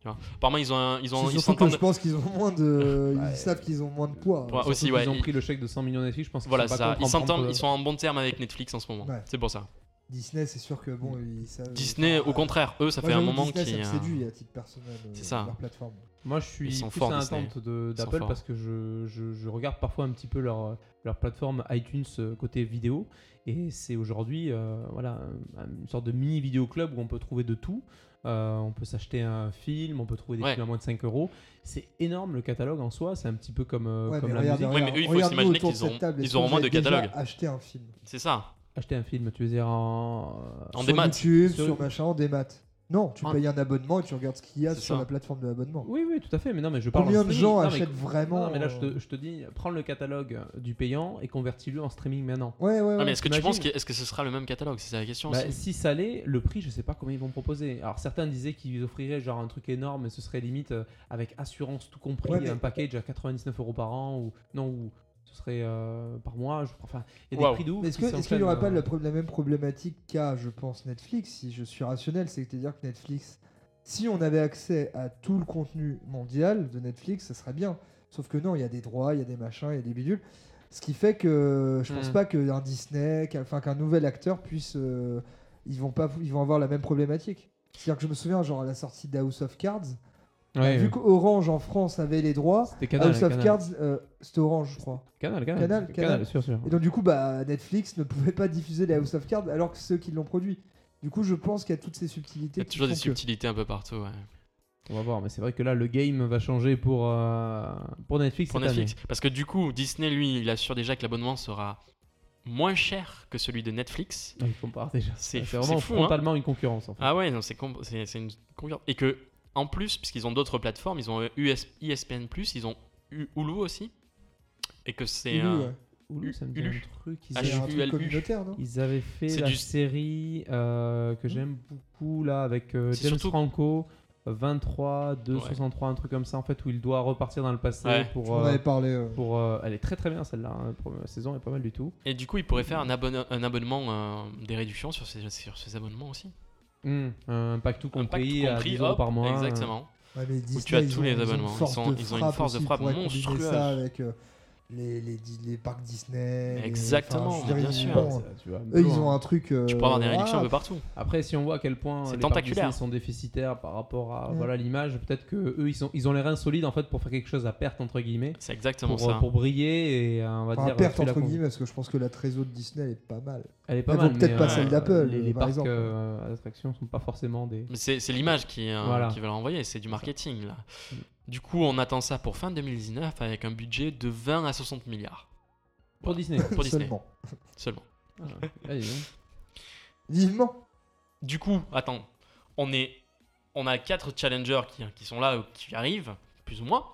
[SPEAKER 3] Tu vois. Apparemment, ils ont, un- ils ont, ils
[SPEAKER 2] surtout que je pense qu'ils ont moins de.
[SPEAKER 1] Ouais.
[SPEAKER 2] Ils savent qu'ils ont moins de poids.
[SPEAKER 3] Ouais,
[SPEAKER 1] surtout
[SPEAKER 3] aussi,
[SPEAKER 1] qu'ils
[SPEAKER 3] ouais,
[SPEAKER 1] ont
[SPEAKER 3] ils-
[SPEAKER 1] pris le chèque de 100 millions Netflix, je pense qu'ils
[SPEAKER 3] Voilà,
[SPEAKER 1] sont pas
[SPEAKER 3] ça.
[SPEAKER 1] contre
[SPEAKER 3] Ils
[SPEAKER 1] en
[SPEAKER 3] s'entendent, ils sont en bon terme avec Netflix en ce moment.
[SPEAKER 2] Ouais.
[SPEAKER 3] C'est pour ça.
[SPEAKER 2] Disney, c'est sûr que bon, ils savent.
[SPEAKER 3] Disney,
[SPEAKER 2] enfin,
[SPEAKER 3] au contraire, eux, ça fait un moment
[SPEAKER 2] Disney,
[SPEAKER 3] qu'ils.
[SPEAKER 2] ça me séduit à titre personnel. euh,
[SPEAKER 3] C'est ça.
[SPEAKER 2] Leur plateforme.
[SPEAKER 1] Moi, je suis
[SPEAKER 3] Ils sont
[SPEAKER 1] plus
[SPEAKER 3] forts,
[SPEAKER 1] à
[SPEAKER 3] Disney.
[SPEAKER 1] l'attente de-
[SPEAKER 3] Ils sont
[SPEAKER 1] d'Apple
[SPEAKER 3] forts.
[SPEAKER 1] parce que je, je- je regarde parfois un petit peu leur, leur plateforme iTunes euh, côté vidéo. Et c'est aujourd'hui euh, voilà, un- une sorte de mini vidéo club où on peut trouver de tout. Euh, on peut s'acheter un film, on peut trouver des
[SPEAKER 3] Ouais.
[SPEAKER 1] films à moins de 5 euros. C'est énorme le catalogue en soi. C'est un petit peu comme, euh,
[SPEAKER 2] Ouais,
[SPEAKER 1] comme
[SPEAKER 2] mais
[SPEAKER 1] la
[SPEAKER 2] regarde,
[SPEAKER 1] musique.
[SPEAKER 3] Oui, mais eux, il faut s'imaginer qu'ils auront- ils auront moins de catalogue.
[SPEAKER 2] Acheter un film?
[SPEAKER 3] C'est ça.
[SPEAKER 1] Acheter un film, tu veux dire en.
[SPEAKER 3] En
[SPEAKER 2] sur
[SPEAKER 3] démat.
[SPEAKER 2] YouTube,
[SPEAKER 1] Sur-
[SPEAKER 2] sur machin, en démat. Non, tu
[SPEAKER 3] En-
[SPEAKER 2] payes un abonnement et tu regardes ce qu'il y a sur
[SPEAKER 3] ça.
[SPEAKER 2] la plateforme de l'abonnement.
[SPEAKER 1] Oui, oui, tout à fait. Mais non, mais je parle
[SPEAKER 2] Combien
[SPEAKER 1] en
[SPEAKER 2] de gens
[SPEAKER 1] Non, mais-
[SPEAKER 2] achètent vraiment
[SPEAKER 1] Non, mais là, je te, je te dis, prends le catalogue du payant et convertis-le en streaming maintenant.
[SPEAKER 2] Ouais, ouais, ouais.
[SPEAKER 3] Ah, mais est-ce que tu penses que, est-ce que ce sera le même catalogue? C'est ça la question
[SPEAKER 1] Bah,
[SPEAKER 3] aussi.
[SPEAKER 1] si ça l'est, le prix, je sais pas combien ils vont proposer. Alors certains disaient qu'ils offriraient genre un truc énorme, et ce serait limite euh, avec assurance tout compris,
[SPEAKER 2] Ouais, mais-
[SPEAKER 1] un package à 99 euros par an ou non ou ce serait euh, par mois. Je... Enfin, il y a des prix de ouf.
[SPEAKER 2] Est-ce
[SPEAKER 1] qui
[SPEAKER 2] que- est-ce qu'il n'y aurait
[SPEAKER 1] s'enchaînent,
[SPEAKER 2] pas
[SPEAKER 1] euh,
[SPEAKER 2] la, même problématique qu'a, je pense, Netflix, si je suis rationnel C'est-à-dire que Netflix, si on avait accès à tout le contenu mondial de Netflix, ça serait bien. Sauf que non, il y a des droits, il y a des machins, il y a des bidules. Ce qui fait que je pense
[SPEAKER 1] Hmm.
[SPEAKER 2] pas qu'un Disney, qu'un enfin, qu'un nouvel acteur puisse. euh, ils, vont pas, ils vont avoir la même problématique. C'est-à-dire que je me souviens, genre à la sortie d'House of Cards,
[SPEAKER 1] ouais,
[SPEAKER 2] vu qu'Orange en France avait les droits,
[SPEAKER 1] Canal.
[SPEAKER 2] House of
[SPEAKER 1] Canal.
[SPEAKER 2] Cards, euh, c'était Orange, je crois.
[SPEAKER 1] Canal, Canal,
[SPEAKER 2] Canal,
[SPEAKER 1] Canal,
[SPEAKER 2] Canal.
[SPEAKER 1] sûr, sûr.
[SPEAKER 2] Et donc du coup, bah, Netflix ne pouvait pas diffuser les House of Cards alors que ceux qui l'ont produit. Du coup, je pense qu'il y a toutes ces
[SPEAKER 3] Il y
[SPEAKER 2] subtilités.
[SPEAKER 3] a toujours des
[SPEAKER 2] que-
[SPEAKER 3] subtilités un peu partout. ouais.
[SPEAKER 1] On va voir, mais c'est vrai que là, le game va changer pour euh, pour Netflix
[SPEAKER 3] Pour
[SPEAKER 1] cette
[SPEAKER 3] Netflix. Parce que du coup, Disney, lui, il assure déjà que l'abonnement sera moins cher que celui de Netflix.
[SPEAKER 1] année. Il compare déjà.
[SPEAKER 3] C'est
[SPEAKER 1] vraiment
[SPEAKER 3] fou, hein.
[SPEAKER 1] frontalement une concurrence. En fait.
[SPEAKER 3] Ah ouais, non, c'est com- c'est c'est une concurrence. Et que, en plus, puisqu'ils ont d'autres plateformes, ils ont euh, US, ESPN, ils ont U- Hulu aussi. Et que c'est.
[SPEAKER 2] Hulu,
[SPEAKER 1] ça me dit
[SPEAKER 3] Hulu.
[SPEAKER 1] un truc. Ils avaient-
[SPEAKER 2] un truc
[SPEAKER 3] HULU.
[SPEAKER 2] communautaire, non?
[SPEAKER 1] Ils avaient fait
[SPEAKER 3] C'est
[SPEAKER 1] la
[SPEAKER 3] du-
[SPEAKER 1] série euh, que j'aime beaucoup là avec euh, James
[SPEAKER 3] surtout-
[SPEAKER 1] Franco, euh, 23, 2,
[SPEAKER 3] Ouais.
[SPEAKER 1] 63, un truc comme ça en fait où il doit repartir dans le passé
[SPEAKER 3] Ouais.
[SPEAKER 1] Pour.
[SPEAKER 2] m'en
[SPEAKER 1] euh,
[SPEAKER 2] avais parlé. euh.
[SPEAKER 1] pour euh, elle est très très bien celle-là. hein. La première saison est pas mal du tout.
[SPEAKER 3] Et du coup, ils pourraient faire un, abonne- un abonnement, euh, des réductions sur ces, sur ces abonnements aussi?
[SPEAKER 1] Hmm, Un pack tout
[SPEAKER 3] Un pack
[SPEAKER 1] compris,
[SPEAKER 3] tout
[SPEAKER 1] à
[SPEAKER 3] compris,
[SPEAKER 1] 10 euros
[SPEAKER 3] hop,
[SPEAKER 1] par mois.
[SPEAKER 3] Exactement.
[SPEAKER 2] Ouais, mais Disney,
[SPEAKER 3] tu as tous
[SPEAKER 2] ont-
[SPEAKER 3] les
[SPEAKER 2] ont
[SPEAKER 3] abonnements. Ils
[SPEAKER 2] de
[SPEAKER 3] ils ont une force de frappe monstrueuse.
[SPEAKER 2] ça avec euh, les, les, les parcs Disney. les-
[SPEAKER 3] Exactement, bien sûr.
[SPEAKER 1] tu vois,
[SPEAKER 2] Eux, ils ont un truc. euh,
[SPEAKER 3] Tu peux avoir des réductions un peu partout.
[SPEAKER 1] Après, si on voit à quel point
[SPEAKER 3] C'est
[SPEAKER 1] les parcs
[SPEAKER 3] tentaculaire.
[SPEAKER 1] Disney sont déficitaires par rapport à
[SPEAKER 2] Mm.
[SPEAKER 1] voilà l'image, peut-être que eux ils sont ils ont les reins solides en fait pour faire quelque chose à perte entre guillemets,
[SPEAKER 3] C'est exactement
[SPEAKER 1] pour,
[SPEAKER 3] ça.
[SPEAKER 1] pour briller et euh, on va
[SPEAKER 2] Enfin,
[SPEAKER 1] dire
[SPEAKER 2] perte
[SPEAKER 1] tu la
[SPEAKER 2] entre guillemets, parce que je pense que la trésor de Disney elle est pas mal.
[SPEAKER 1] Elle est pas
[SPEAKER 2] Elle
[SPEAKER 1] mal.
[SPEAKER 2] peut-être
[SPEAKER 3] pas
[SPEAKER 1] euh,
[SPEAKER 3] celle
[SPEAKER 2] d'Apple,
[SPEAKER 1] Les, les
[SPEAKER 2] par
[SPEAKER 1] parcs euh, d'attractions sont pas forcément des.
[SPEAKER 3] Mais c'est c'est l'image qui, euh,
[SPEAKER 1] Voilà.
[SPEAKER 3] qui va l'envoyer, c'est du marketing là. Du coup, on attend ça pour fin 2019 avec un budget de 20 à 60 milliards.
[SPEAKER 1] Pour
[SPEAKER 3] Voilà.
[SPEAKER 1] Disney.
[SPEAKER 3] Pour Disney.
[SPEAKER 2] Seulement.
[SPEAKER 3] Seulement.
[SPEAKER 1] Ah, allez.
[SPEAKER 2] Vivement.
[SPEAKER 3] Du coup, attends, on est, on a quatre challengers qui, qui sont là, qui arrivent, plus ou moins,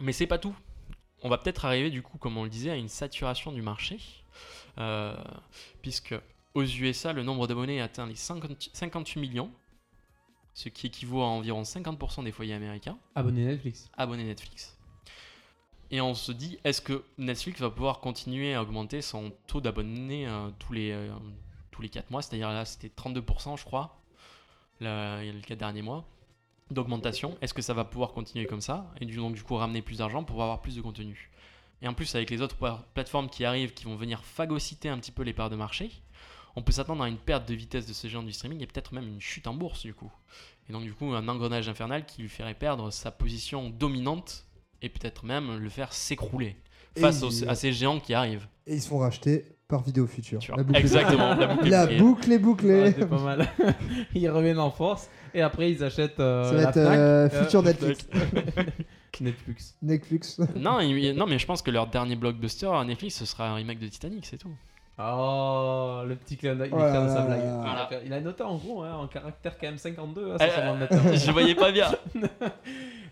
[SPEAKER 3] mais c'est pas tout. On va peut-être arriver du coup, comme on le disait, à une saturation du marché. Euh, puisque aux USA, le nombre d'abonnés atteint les 50 58 millions, ce qui équivaut à environ 50% des foyers américains
[SPEAKER 1] Abonné Netflix.
[SPEAKER 3] abonnés Netflix. Et on se dit, est-ce que Netflix va pouvoir continuer à augmenter son taux d'abonnés euh, tous, les, euh, tous les 4 mois? C'est-à-dire là, c'était 32%, je crois, là, il y a les 4 derniers mois d'augmentation. Est-ce que ça va pouvoir continuer comme ça? Et du- donc, du coup, ramener plus d'argent pour avoir plus de contenu Et en plus, avec les autres pla- plateformes qui arrivent, qui vont venir phagocyter un petit peu les parts de marché, on peut s'attendre à une perte de vitesse de ce genre du streaming et peut-être même une chute en bourse, du coup. Et donc, du coup, un engrenage infernal qui lui ferait perdre sa position dominante et peut-être même le faire s'écrouler face aux- à ces géants qui arrivent.
[SPEAKER 2] Et ils se font racheter par Vidéo Future. La boucle,
[SPEAKER 3] Exactement, la boucle est
[SPEAKER 2] la
[SPEAKER 3] bouclée.
[SPEAKER 2] boucle est bouclée.
[SPEAKER 1] Ouais, c'est pas mal. ils reviennent en force et après ils achètent euh,
[SPEAKER 2] Ça va
[SPEAKER 1] la
[SPEAKER 2] être euh,
[SPEAKER 1] euh,
[SPEAKER 2] Future Netflix.
[SPEAKER 1] Netflix.
[SPEAKER 2] Netflix.
[SPEAKER 3] Non, il- non, mais je pense que leur dernier blockbuster à Netflix, ce sera un remake de Titanic, c'est tout.
[SPEAKER 1] Oh, le petit clin d'œil, il est fier de sa blague.
[SPEAKER 3] Voilà.
[SPEAKER 1] Il a noté en gros, hein, en caractère quand même 52, hein,
[SPEAKER 3] Euh, je voyais pas bien.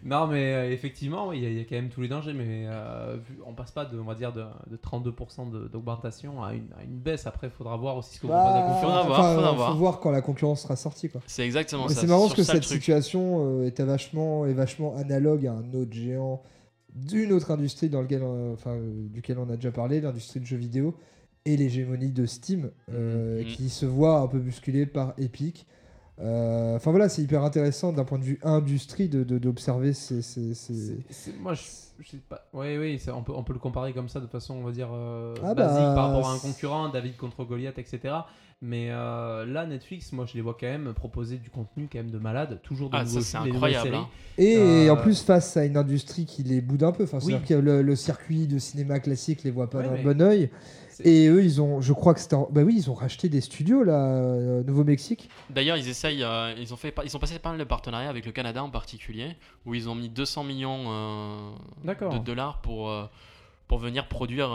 [SPEAKER 1] Non, mais euh, effectivement, il y, a- il y a quand même tous les dangers, mais euh, on passe pas de, on va dire, de, de 32% de- d'augmentation à une, à une baisse. Après, il faudra voir aussi ce que vous la
[SPEAKER 2] Bah,
[SPEAKER 1] concurrence.
[SPEAKER 3] Faudra voir, faudra
[SPEAKER 2] faut
[SPEAKER 3] voir.
[SPEAKER 2] voir quand la concurrence sera sortie. Quoi.
[SPEAKER 3] C'est exactement
[SPEAKER 2] Mais
[SPEAKER 3] ça.
[SPEAKER 2] c'est marrant parce que cette
[SPEAKER 3] truc.
[SPEAKER 2] situation euh, était vachement, est vachement analogue à un autre géant d'une autre industrie dans lequel, enfin, euh, duquel on a déjà parlé, l'industrie de jeux vidéo et l'hégémonie de Steam, euh,
[SPEAKER 3] Mhm.
[SPEAKER 2] qui se voit un peu bousculée par Epic. Euh, Enfin voilà, c'est hyper intéressant d'un point de vue industrie de- de- d'observer ces, ces- ces-
[SPEAKER 1] C'est- c'est- moi, je, je sais pas. Oui, oui, on peut, on peut le comparer comme ça de façon, on va dire, euh,
[SPEAKER 2] Ah
[SPEAKER 1] basique
[SPEAKER 2] bah,
[SPEAKER 1] par rapport à un concurrent, David contre Goliath, etc. Mais euh, là, Netflix, moi, je les vois quand même proposer du contenu quand même de malade, toujours de
[SPEAKER 3] Ah,
[SPEAKER 1] nouveaux
[SPEAKER 3] ça,
[SPEAKER 1] films,
[SPEAKER 3] incroyable.
[SPEAKER 1] séries.
[SPEAKER 3] hein.
[SPEAKER 2] Et
[SPEAKER 1] Euh,
[SPEAKER 2] en plus, face à une industrie qui les boude un peu, enfin,
[SPEAKER 1] Oui.
[SPEAKER 2] c'est-à-dire que le, le circuit de cinéma classique les voit pas
[SPEAKER 1] Ouais,
[SPEAKER 2] d'un
[SPEAKER 1] mais-
[SPEAKER 2] bon oeil. Et eux, ils ont, je crois que c'était. en- Bah oui, ils ont racheté des studios là, euh, Nouveau-Mexique.
[SPEAKER 3] D'ailleurs, ils essayent, euh, ils ont fait, ils sont passés pas mal de partenariats avec le Canada en particulier, où ils ont mis 200 millions euh, de dollars pour euh, pour venir produire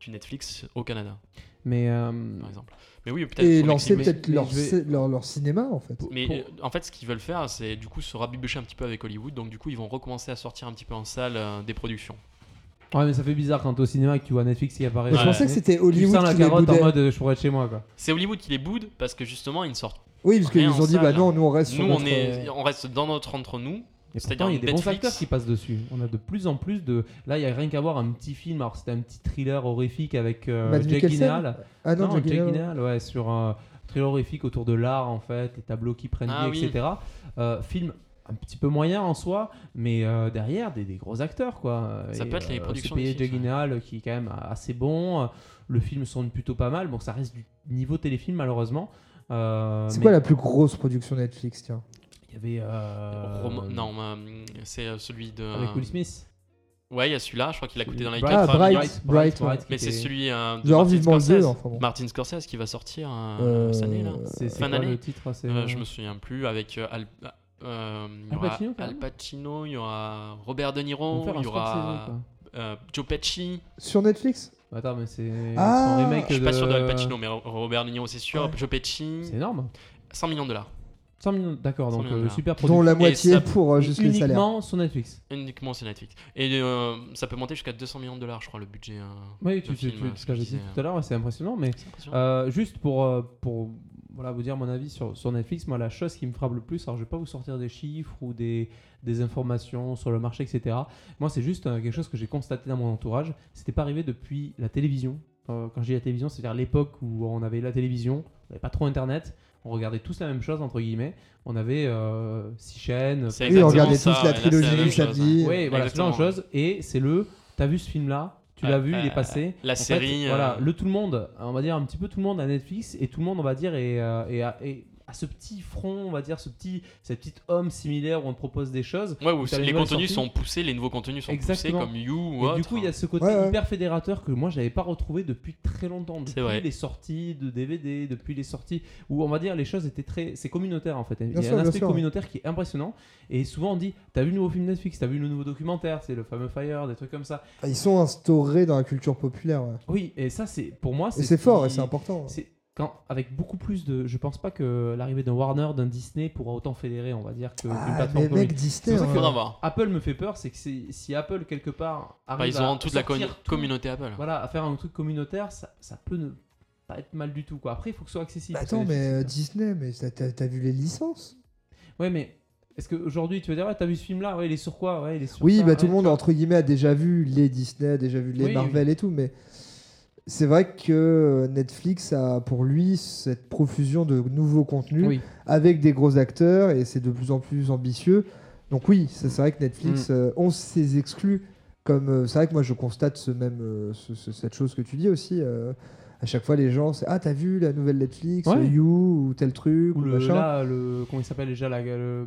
[SPEAKER 3] du Netflix au Canada,
[SPEAKER 1] Mais euh,
[SPEAKER 3] par exemple. Mais oui, peut-être.
[SPEAKER 2] Et lancer peut-être leur,
[SPEAKER 1] vais-
[SPEAKER 2] leur, leur cinéma en fait.
[SPEAKER 3] Mais
[SPEAKER 1] pour-
[SPEAKER 3] en fait, ce qu'ils veulent faire, c'est du coup se rabibocher un petit peu avec Hollywood. Donc, du coup, ils vont recommencer à sortir un petit peu en salle euh, des productions.
[SPEAKER 1] Ouais, mais ça fait bizarre quand t'es au cinéma et que tu vois Netflix qui apparaît.
[SPEAKER 2] Mais je pensais que c'était
[SPEAKER 1] Tu
[SPEAKER 2] Hollywood
[SPEAKER 1] sens la
[SPEAKER 2] qui les
[SPEAKER 1] carotte en
[SPEAKER 2] boudait.
[SPEAKER 1] mode euh, je pourrais être chez moi, quoi.
[SPEAKER 3] C'est Hollywood qui les boude parce que justement, ils ne sortent.
[SPEAKER 2] Oui, parce qu'ils
[SPEAKER 3] rien
[SPEAKER 2] ont dit bah non, nous on reste sur
[SPEAKER 3] Nous, on
[SPEAKER 2] notre,
[SPEAKER 3] est,
[SPEAKER 2] euh,
[SPEAKER 3] on reste dans notre entre nous.
[SPEAKER 1] Et
[SPEAKER 3] C'est-à-dire
[SPEAKER 1] il y a des bons
[SPEAKER 3] Netflix.
[SPEAKER 1] acteurs qui passent dessus. On a de plus en plus de. Là, il y a rien qu'à voir un petit film. Alors, c'était un petit thriller horrifique avec euh,
[SPEAKER 2] Mads
[SPEAKER 1] Jake
[SPEAKER 2] Mikkelsen
[SPEAKER 1] Gyllenhaal.
[SPEAKER 2] Ah non, Jake
[SPEAKER 1] Jake
[SPEAKER 2] Gyllenhaal.
[SPEAKER 1] Gyllenhaal, ouais, sur un thriller horrifique autour de l'art, en fait, les tableaux qui prennent
[SPEAKER 3] Ah
[SPEAKER 1] vie,
[SPEAKER 3] oui.
[SPEAKER 1] etc. Euh, film un petit peu moyen en soi, mais euh, derrière, des, des gros acteurs, quoi.
[SPEAKER 3] Ça
[SPEAKER 1] Et,
[SPEAKER 3] peut être les
[SPEAKER 1] euh,
[SPEAKER 3] productions Netflix,
[SPEAKER 1] Jake Gyllenhaal, qui est quand même assez bon. Euh, Le film sonne plutôt pas mal. Bon, ça reste du niveau téléfilm, malheureusement. Euh,
[SPEAKER 2] C'est
[SPEAKER 1] mais
[SPEAKER 2] quoi la plus grosse production Netflix tiens?
[SPEAKER 1] Il y avait. euh,
[SPEAKER 3] Rom- Non, euh, c'est euh, celui de.
[SPEAKER 1] Avec Will Smith.
[SPEAKER 3] Ouais, il y a celui-là. Je crois qu'il a coûté dans les
[SPEAKER 1] Bright.
[SPEAKER 2] Ah,
[SPEAKER 3] 4
[SPEAKER 2] Bright, Bright,
[SPEAKER 1] qui
[SPEAKER 3] Mais c'est
[SPEAKER 1] était-
[SPEAKER 3] celui euh, de Martin
[SPEAKER 2] vivement le 2
[SPEAKER 3] Scorsese.
[SPEAKER 2] enfin bon.
[SPEAKER 3] Martin Scorsese qui va sortir euh,
[SPEAKER 2] Euh,
[SPEAKER 3] cette année là.
[SPEAKER 1] C'est
[SPEAKER 3] Fin d'année.
[SPEAKER 1] le titre c'est,
[SPEAKER 3] Euh,
[SPEAKER 1] euh,
[SPEAKER 3] je me souviens plus avec euh, Al, il y
[SPEAKER 1] Al
[SPEAKER 3] aura
[SPEAKER 1] Pacino,
[SPEAKER 3] Al
[SPEAKER 1] carrément
[SPEAKER 3] Pacino, il y aura Robert De Niro, il y aura euh, Joe Pesci.
[SPEAKER 2] Sur Netflix?
[SPEAKER 1] Attends, mais c'est
[SPEAKER 2] Ah,
[SPEAKER 1] son remake
[SPEAKER 3] Je suis pas sûr de Al Pacino, mais Robert De Niro c'est sûr.
[SPEAKER 2] Ouais.
[SPEAKER 3] Joe Pesci,
[SPEAKER 1] C'est énorme.
[SPEAKER 3] 100 millions de dollars
[SPEAKER 1] 100 millions, d'accord,
[SPEAKER 3] 100
[SPEAKER 1] donc
[SPEAKER 3] millions
[SPEAKER 1] euh, super
[SPEAKER 2] Dont
[SPEAKER 1] produit.
[SPEAKER 2] la moitié
[SPEAKER 3] ça-
[SPEAKER 2] pour euh, juste les salaires.
[SPEAKER 1] uniquement sur Netflix.
[SPEAKER 3] uniquement sur Netflix. Et euh, ça peut monter jusqu'à 200 millions de dollars, je crois, le budget. euh,
[SPEAKER 1] Oui, tu, tu,
[SPEAKER 3] film,
[SPEAKER 1] tu- tu
[SPEAKER 3] ce que
[SPEAKER 1] l'avais
[SPEAKER 3] je
[SPEAKER 1] dit
[SPEAKER 3] disais.
[SPEAKER 1] tout à l'heure, c'est impressionnant, mais
[SPEAKER 3] impressionnant.
[SPEAKER 1] euh, juste pour, euh, pour voilà, vous dire mon avis sur, sur Netflix, moi la chose qui me frappe le plus, alors je vais pas vous sortir des chiffres ou des, des informations sur le marché, etc. Moi c'est juste euh, quelque chose que j'ai constaté dans mon entourage, c'était pas arrivé depuis la télévision. Euh, quand je dis la télévision, c'est-à-dire l'époque où on avait la télévision, on n'avait pas trop internet, on regardait tous la même chose entre guillemets, on avait euh, six chaînes,
[SPEAKER 2] Oui, on regardait
[SPEAKER 3] ça,
[SPEAKER 2] tous la trilogie du samedi.
[SPEAKER 1] Oui, voilà, c'est la même chose. Et c'est le, t'as vu ce film-là, tu l'as vu, il est passé.
[SPEAKER 3] la
[SPEAKER 1] En
[SPEAKER 3] série, euh,
[SPEAKER 1] voilà, le tout le monde, on va dire un petit peu tout le monde a Netflix et tout le monde, on va dire, est, euh, est à, est à ce petit front, on va dire, ce petit, cette petite homme similaire où on te propose des choses.
[SPEAKER 3] Ouais, où
[SPEAKER 1] les
[SPEAKER 3] contenus
[SPEAKER 1] sorties.
[SPEAKER 3] sont poussés, les nouveaux contenus sont
[SPEAKER 1] Exactement.
[SPEAKER 3] poussés comme You ou
[SPEAKER 1] Et
[SPEAKER 3] autre.
[SPEAKER 1] du coup, il y a ce côté
[SPEAKER 2] Ouais, ouais.
[SPEAKER 1] hyper fédérateur que moi, je n'avais pas retrouvé depuis très longtemps. Depuis
[SPEAKER 3] C'est vrai.
[SPEAKER 1] les sorties de DVD, depuis les sorties où on va dire les choses étaient très. C'est communautaire en fait. Il y a
[SPEAKER 2] sûr,
[SPEAKER 1] un aspect
[SPEAKER 2] sûr.
[SPEAKER 1] communautaire qui est impressionnant. Et souvent, on dit T'as vu le nouveau film Netflix T'as vu le nouveau documentaire C'est le fameux Fire, des trucs comme ça.
[SPEAKER 2] Ils sont instaurés dans la culture populaire. ouais.
[SPEAKER 1] Oui, et ça, c'est pour moi.
[SPEAKER 2] Et c'est
[SPEAKER 1] ce
[SPEAKER 2] fort et c'est important.
[SPEAKER 1] c'est- quand, avec beaucoup plus de. Je pense pas que l'arrivée d'un Warner, d'un Disney pourra autant fédérer, on va dire, que- qu'une
[SPEAKER 2] Ah,
[SPEAKER 1] plateforme
[SPEAKER 2] mais
[SPEAKER 1] comme
[SPEAKER 2] mec,
[SPEAKER 1] lui.
[SPEAKER 2] Disney.
[SPEAKER 1] Pour ça
[SPEAKER 2] hein.
[SPEAKER 3] Faudra voir.
[SPEAKER 1] Apple me fait peur, c'est que si Apple, quelque part, arrive
[SPEAKER 3] Bah, ils
[SPEAKER 1] à
[SPEAKER 3] auront toute la
[SPEAKER 1] tout-
[SPEAKER 3] communauté Apple.
[SPEAKER 1] Voilà, à faire un truc communautaire, ça, ça peut ne pas être mal du tout. Quoi. Après, il faut que ce soit accessible.
[SPEAKER 2] Bah,
[SPEAKER 1] que
[SPEAKER 2] attends, mais euh, Disney, mais t'as- vu les licences?
[SPEAKER 1] Ouais, mais est-ce qu'aujourd'hui, tu vas dire, ouais, t'as vu ce film-là? Ouais, il est sur quoi? Ouais, il est sur
[SPEAKER 2] Oui,
[SPEAKER 1] ça,
[SPEAKER 2] bah
[SPEAKER 1] ouais,
[SPEAKER 2] tout le monde, entre guillemets, a déjà vu les Disney, a déjà vu les
[SPEAKER 1] Oui,
[SPEAKER 2] Marvel et tout, mais c'est vrai que Netflix a pour lui cette profusion de nouveaux contenus
[SPEAKER 1] Oui.
[SPEAKER 2] avec des gros acteurs et c'est de plus en plus ambitieux. Donc oui, c'est vrai que Netflix
[SPEAKER 1] Mm.
[SPEAKER 2] euh, ont ses exclus. Comme euh, c'est vrai que moi je constate ce même euh, ce- ce- cette chose que tu dis aussi. à chaque fois les gens c'est ah t'as vu la nouvelle Netflix
[SPEAKER 1] Ouais.
[SPEAKER 2] You ou tel truc
[SPEAKER 1] Ou
[SPEAKER 2] ou
[SPEAKER 1] le,
[SPEAKER 2] machin.
[SPEAKER 1] là, le, comment il s'appelle déjà la, le,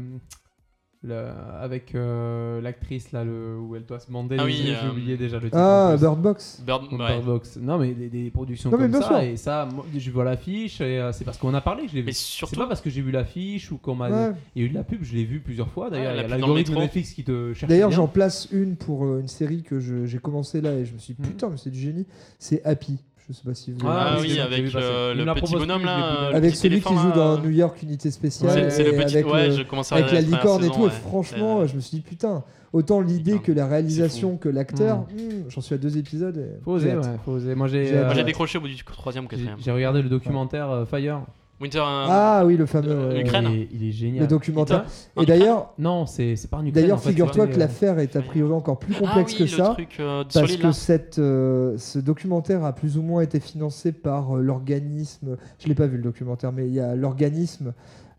[SPEAKER 1] le- avec euh, l'actrice là, le, où elle doit se bander.
[SPEAKER 3] Ah oui,
[SPEAKER 1] J'ai
[SPEAKER 3] euh,
[SPEAKER 1] oublié déjà le titre.
[SPEAKER 2] Ah. Bird Box.
[SPEAKER 3] Bird,
[SPEAKER 1] Ou
[SPEAKER 3] ouais.
[SPEAKER 1] Bird Box. Non, mais des, des productions
[SPEAKER 2] Non, mais
[SPEAKER 1] comme ça.
[SPEAKER 2] sûr.
[SPEAKER 1] Et ça, moi, je vois l'affiche et euh, c'est parce qu'on a parlé que je l'ai vu.
[SPEAKER 3] Mais
[SPEAKER 1] C'est
[SPEAKER 3] surtout,
[SPEAKER 1] pas parce que j'ai vu l'affiche ou qu'on m'a.
[SPEAKER 2] Ouais.
[SPEAKER 1] Il y a eu de la pub, je l'ai vu plusieurs fois. D'ailleurs,
[SPEAKER 3] Ouais,
[SPEAKER 1] il y
[SPEAKER 3] la
[SPEAKER 1] a
[SPEAKER 3] pub dans le
[SPEAKER 1] l'algorithme
[SPEAKER 3] métro.
[SPEAKER 1] Netflix qui te cherche.
[SPEAKER 2] D'ailleurs j'en place une pour une série que je- j'ai commencé là et je me suis dit
[SPEAKER 1] Mhm.
[SPEAKER 2] putain mais c'est du génie. C'est Happy. Je sais pas si vous
[SPEAKER 3] Ah,
[SPEAKER 1] Ah,
[SPEAKER 3] oui, avec euh,
[SPEAKER 1] Il me
[SPEAKER 3] le petit bonhomme là. euh, le
[SPEAKER 2] avec
[SPEAKER 3] petit
[SPEAKER 2] celui qui joue dans New York Unité Spéciale
[SPEAKER 3] C'est le
[SPEAKER 2] et
[SPEAKER 3] petit.
[SPEAKER 2] avec,
[SPEAKER 3] Ouais,
[SPEAKER 2] le-
[SPEAKER 3] je commence à
[SPEAKER 2] avec la licorne et
[SPEAKER 3] saison,
[SPEAKER 2] tout. Et franchement,
[SPEAKER 3] Euh,
[SPEAKER 2] je me suis dit putain, autant l'idée que la réalisation que l'acteur.
[SPEAKER 1] Mm.
[SPEAKER 2] hmm, J'en suis à deux épisodes. et
[SPEAKER 1] Faut oser, ouais, faut oser. Moi, j'ai. Euh,
[SPEAKER 3] décroché au bout du troisième ou
[SPEAKER 1] j'ai-
[SPEAKER 3] quatrième.
[SPEAKER 1] j'ai regardé le documentaire euh, Fire.
[SPEAKER 3] Winter. euh,
[SPEAKER 2] Ah oui, le fameux.
[SPEAKER 3] Euh, l'Ukraine.
[SPEAKER 1] Il est, il est génial.
[SPEAKER 2] Le documentaire.
[SPEAKER 3] En
[SPEAKER 2] Et d'ailleurs,
[SPEAKER 1] Non, c'est c'est pas Ukraine.
[SPEAKER 2] d'ailleurs,
[SPEAKER 1] fait,
[SPEAKER 2] figure-toi
[SPEAKER 1] c'est
[SPEAKER 2] que l'affaire est a priori encore plus
[SPEAKER 3] Ah
[SPEAKER 2] complexe
[SPEAKER 3] oui,
[SPEAKER 2] que
[SPEAKER 3] le
[SPEAKER 2] ça.
[SPEAKER 3] truc euh, sur
[SPEAKER 2] Parce
[SPEAKER 3] l'île,
[SPEAKER 2] que
[SPEAKER 3] là.
[SPEAKER 2] cette, euh, ce documentaire a plus ou moins été financé par euh, l'organisme. Je l'ai pas vu le documentaire, mais il y a l'organisme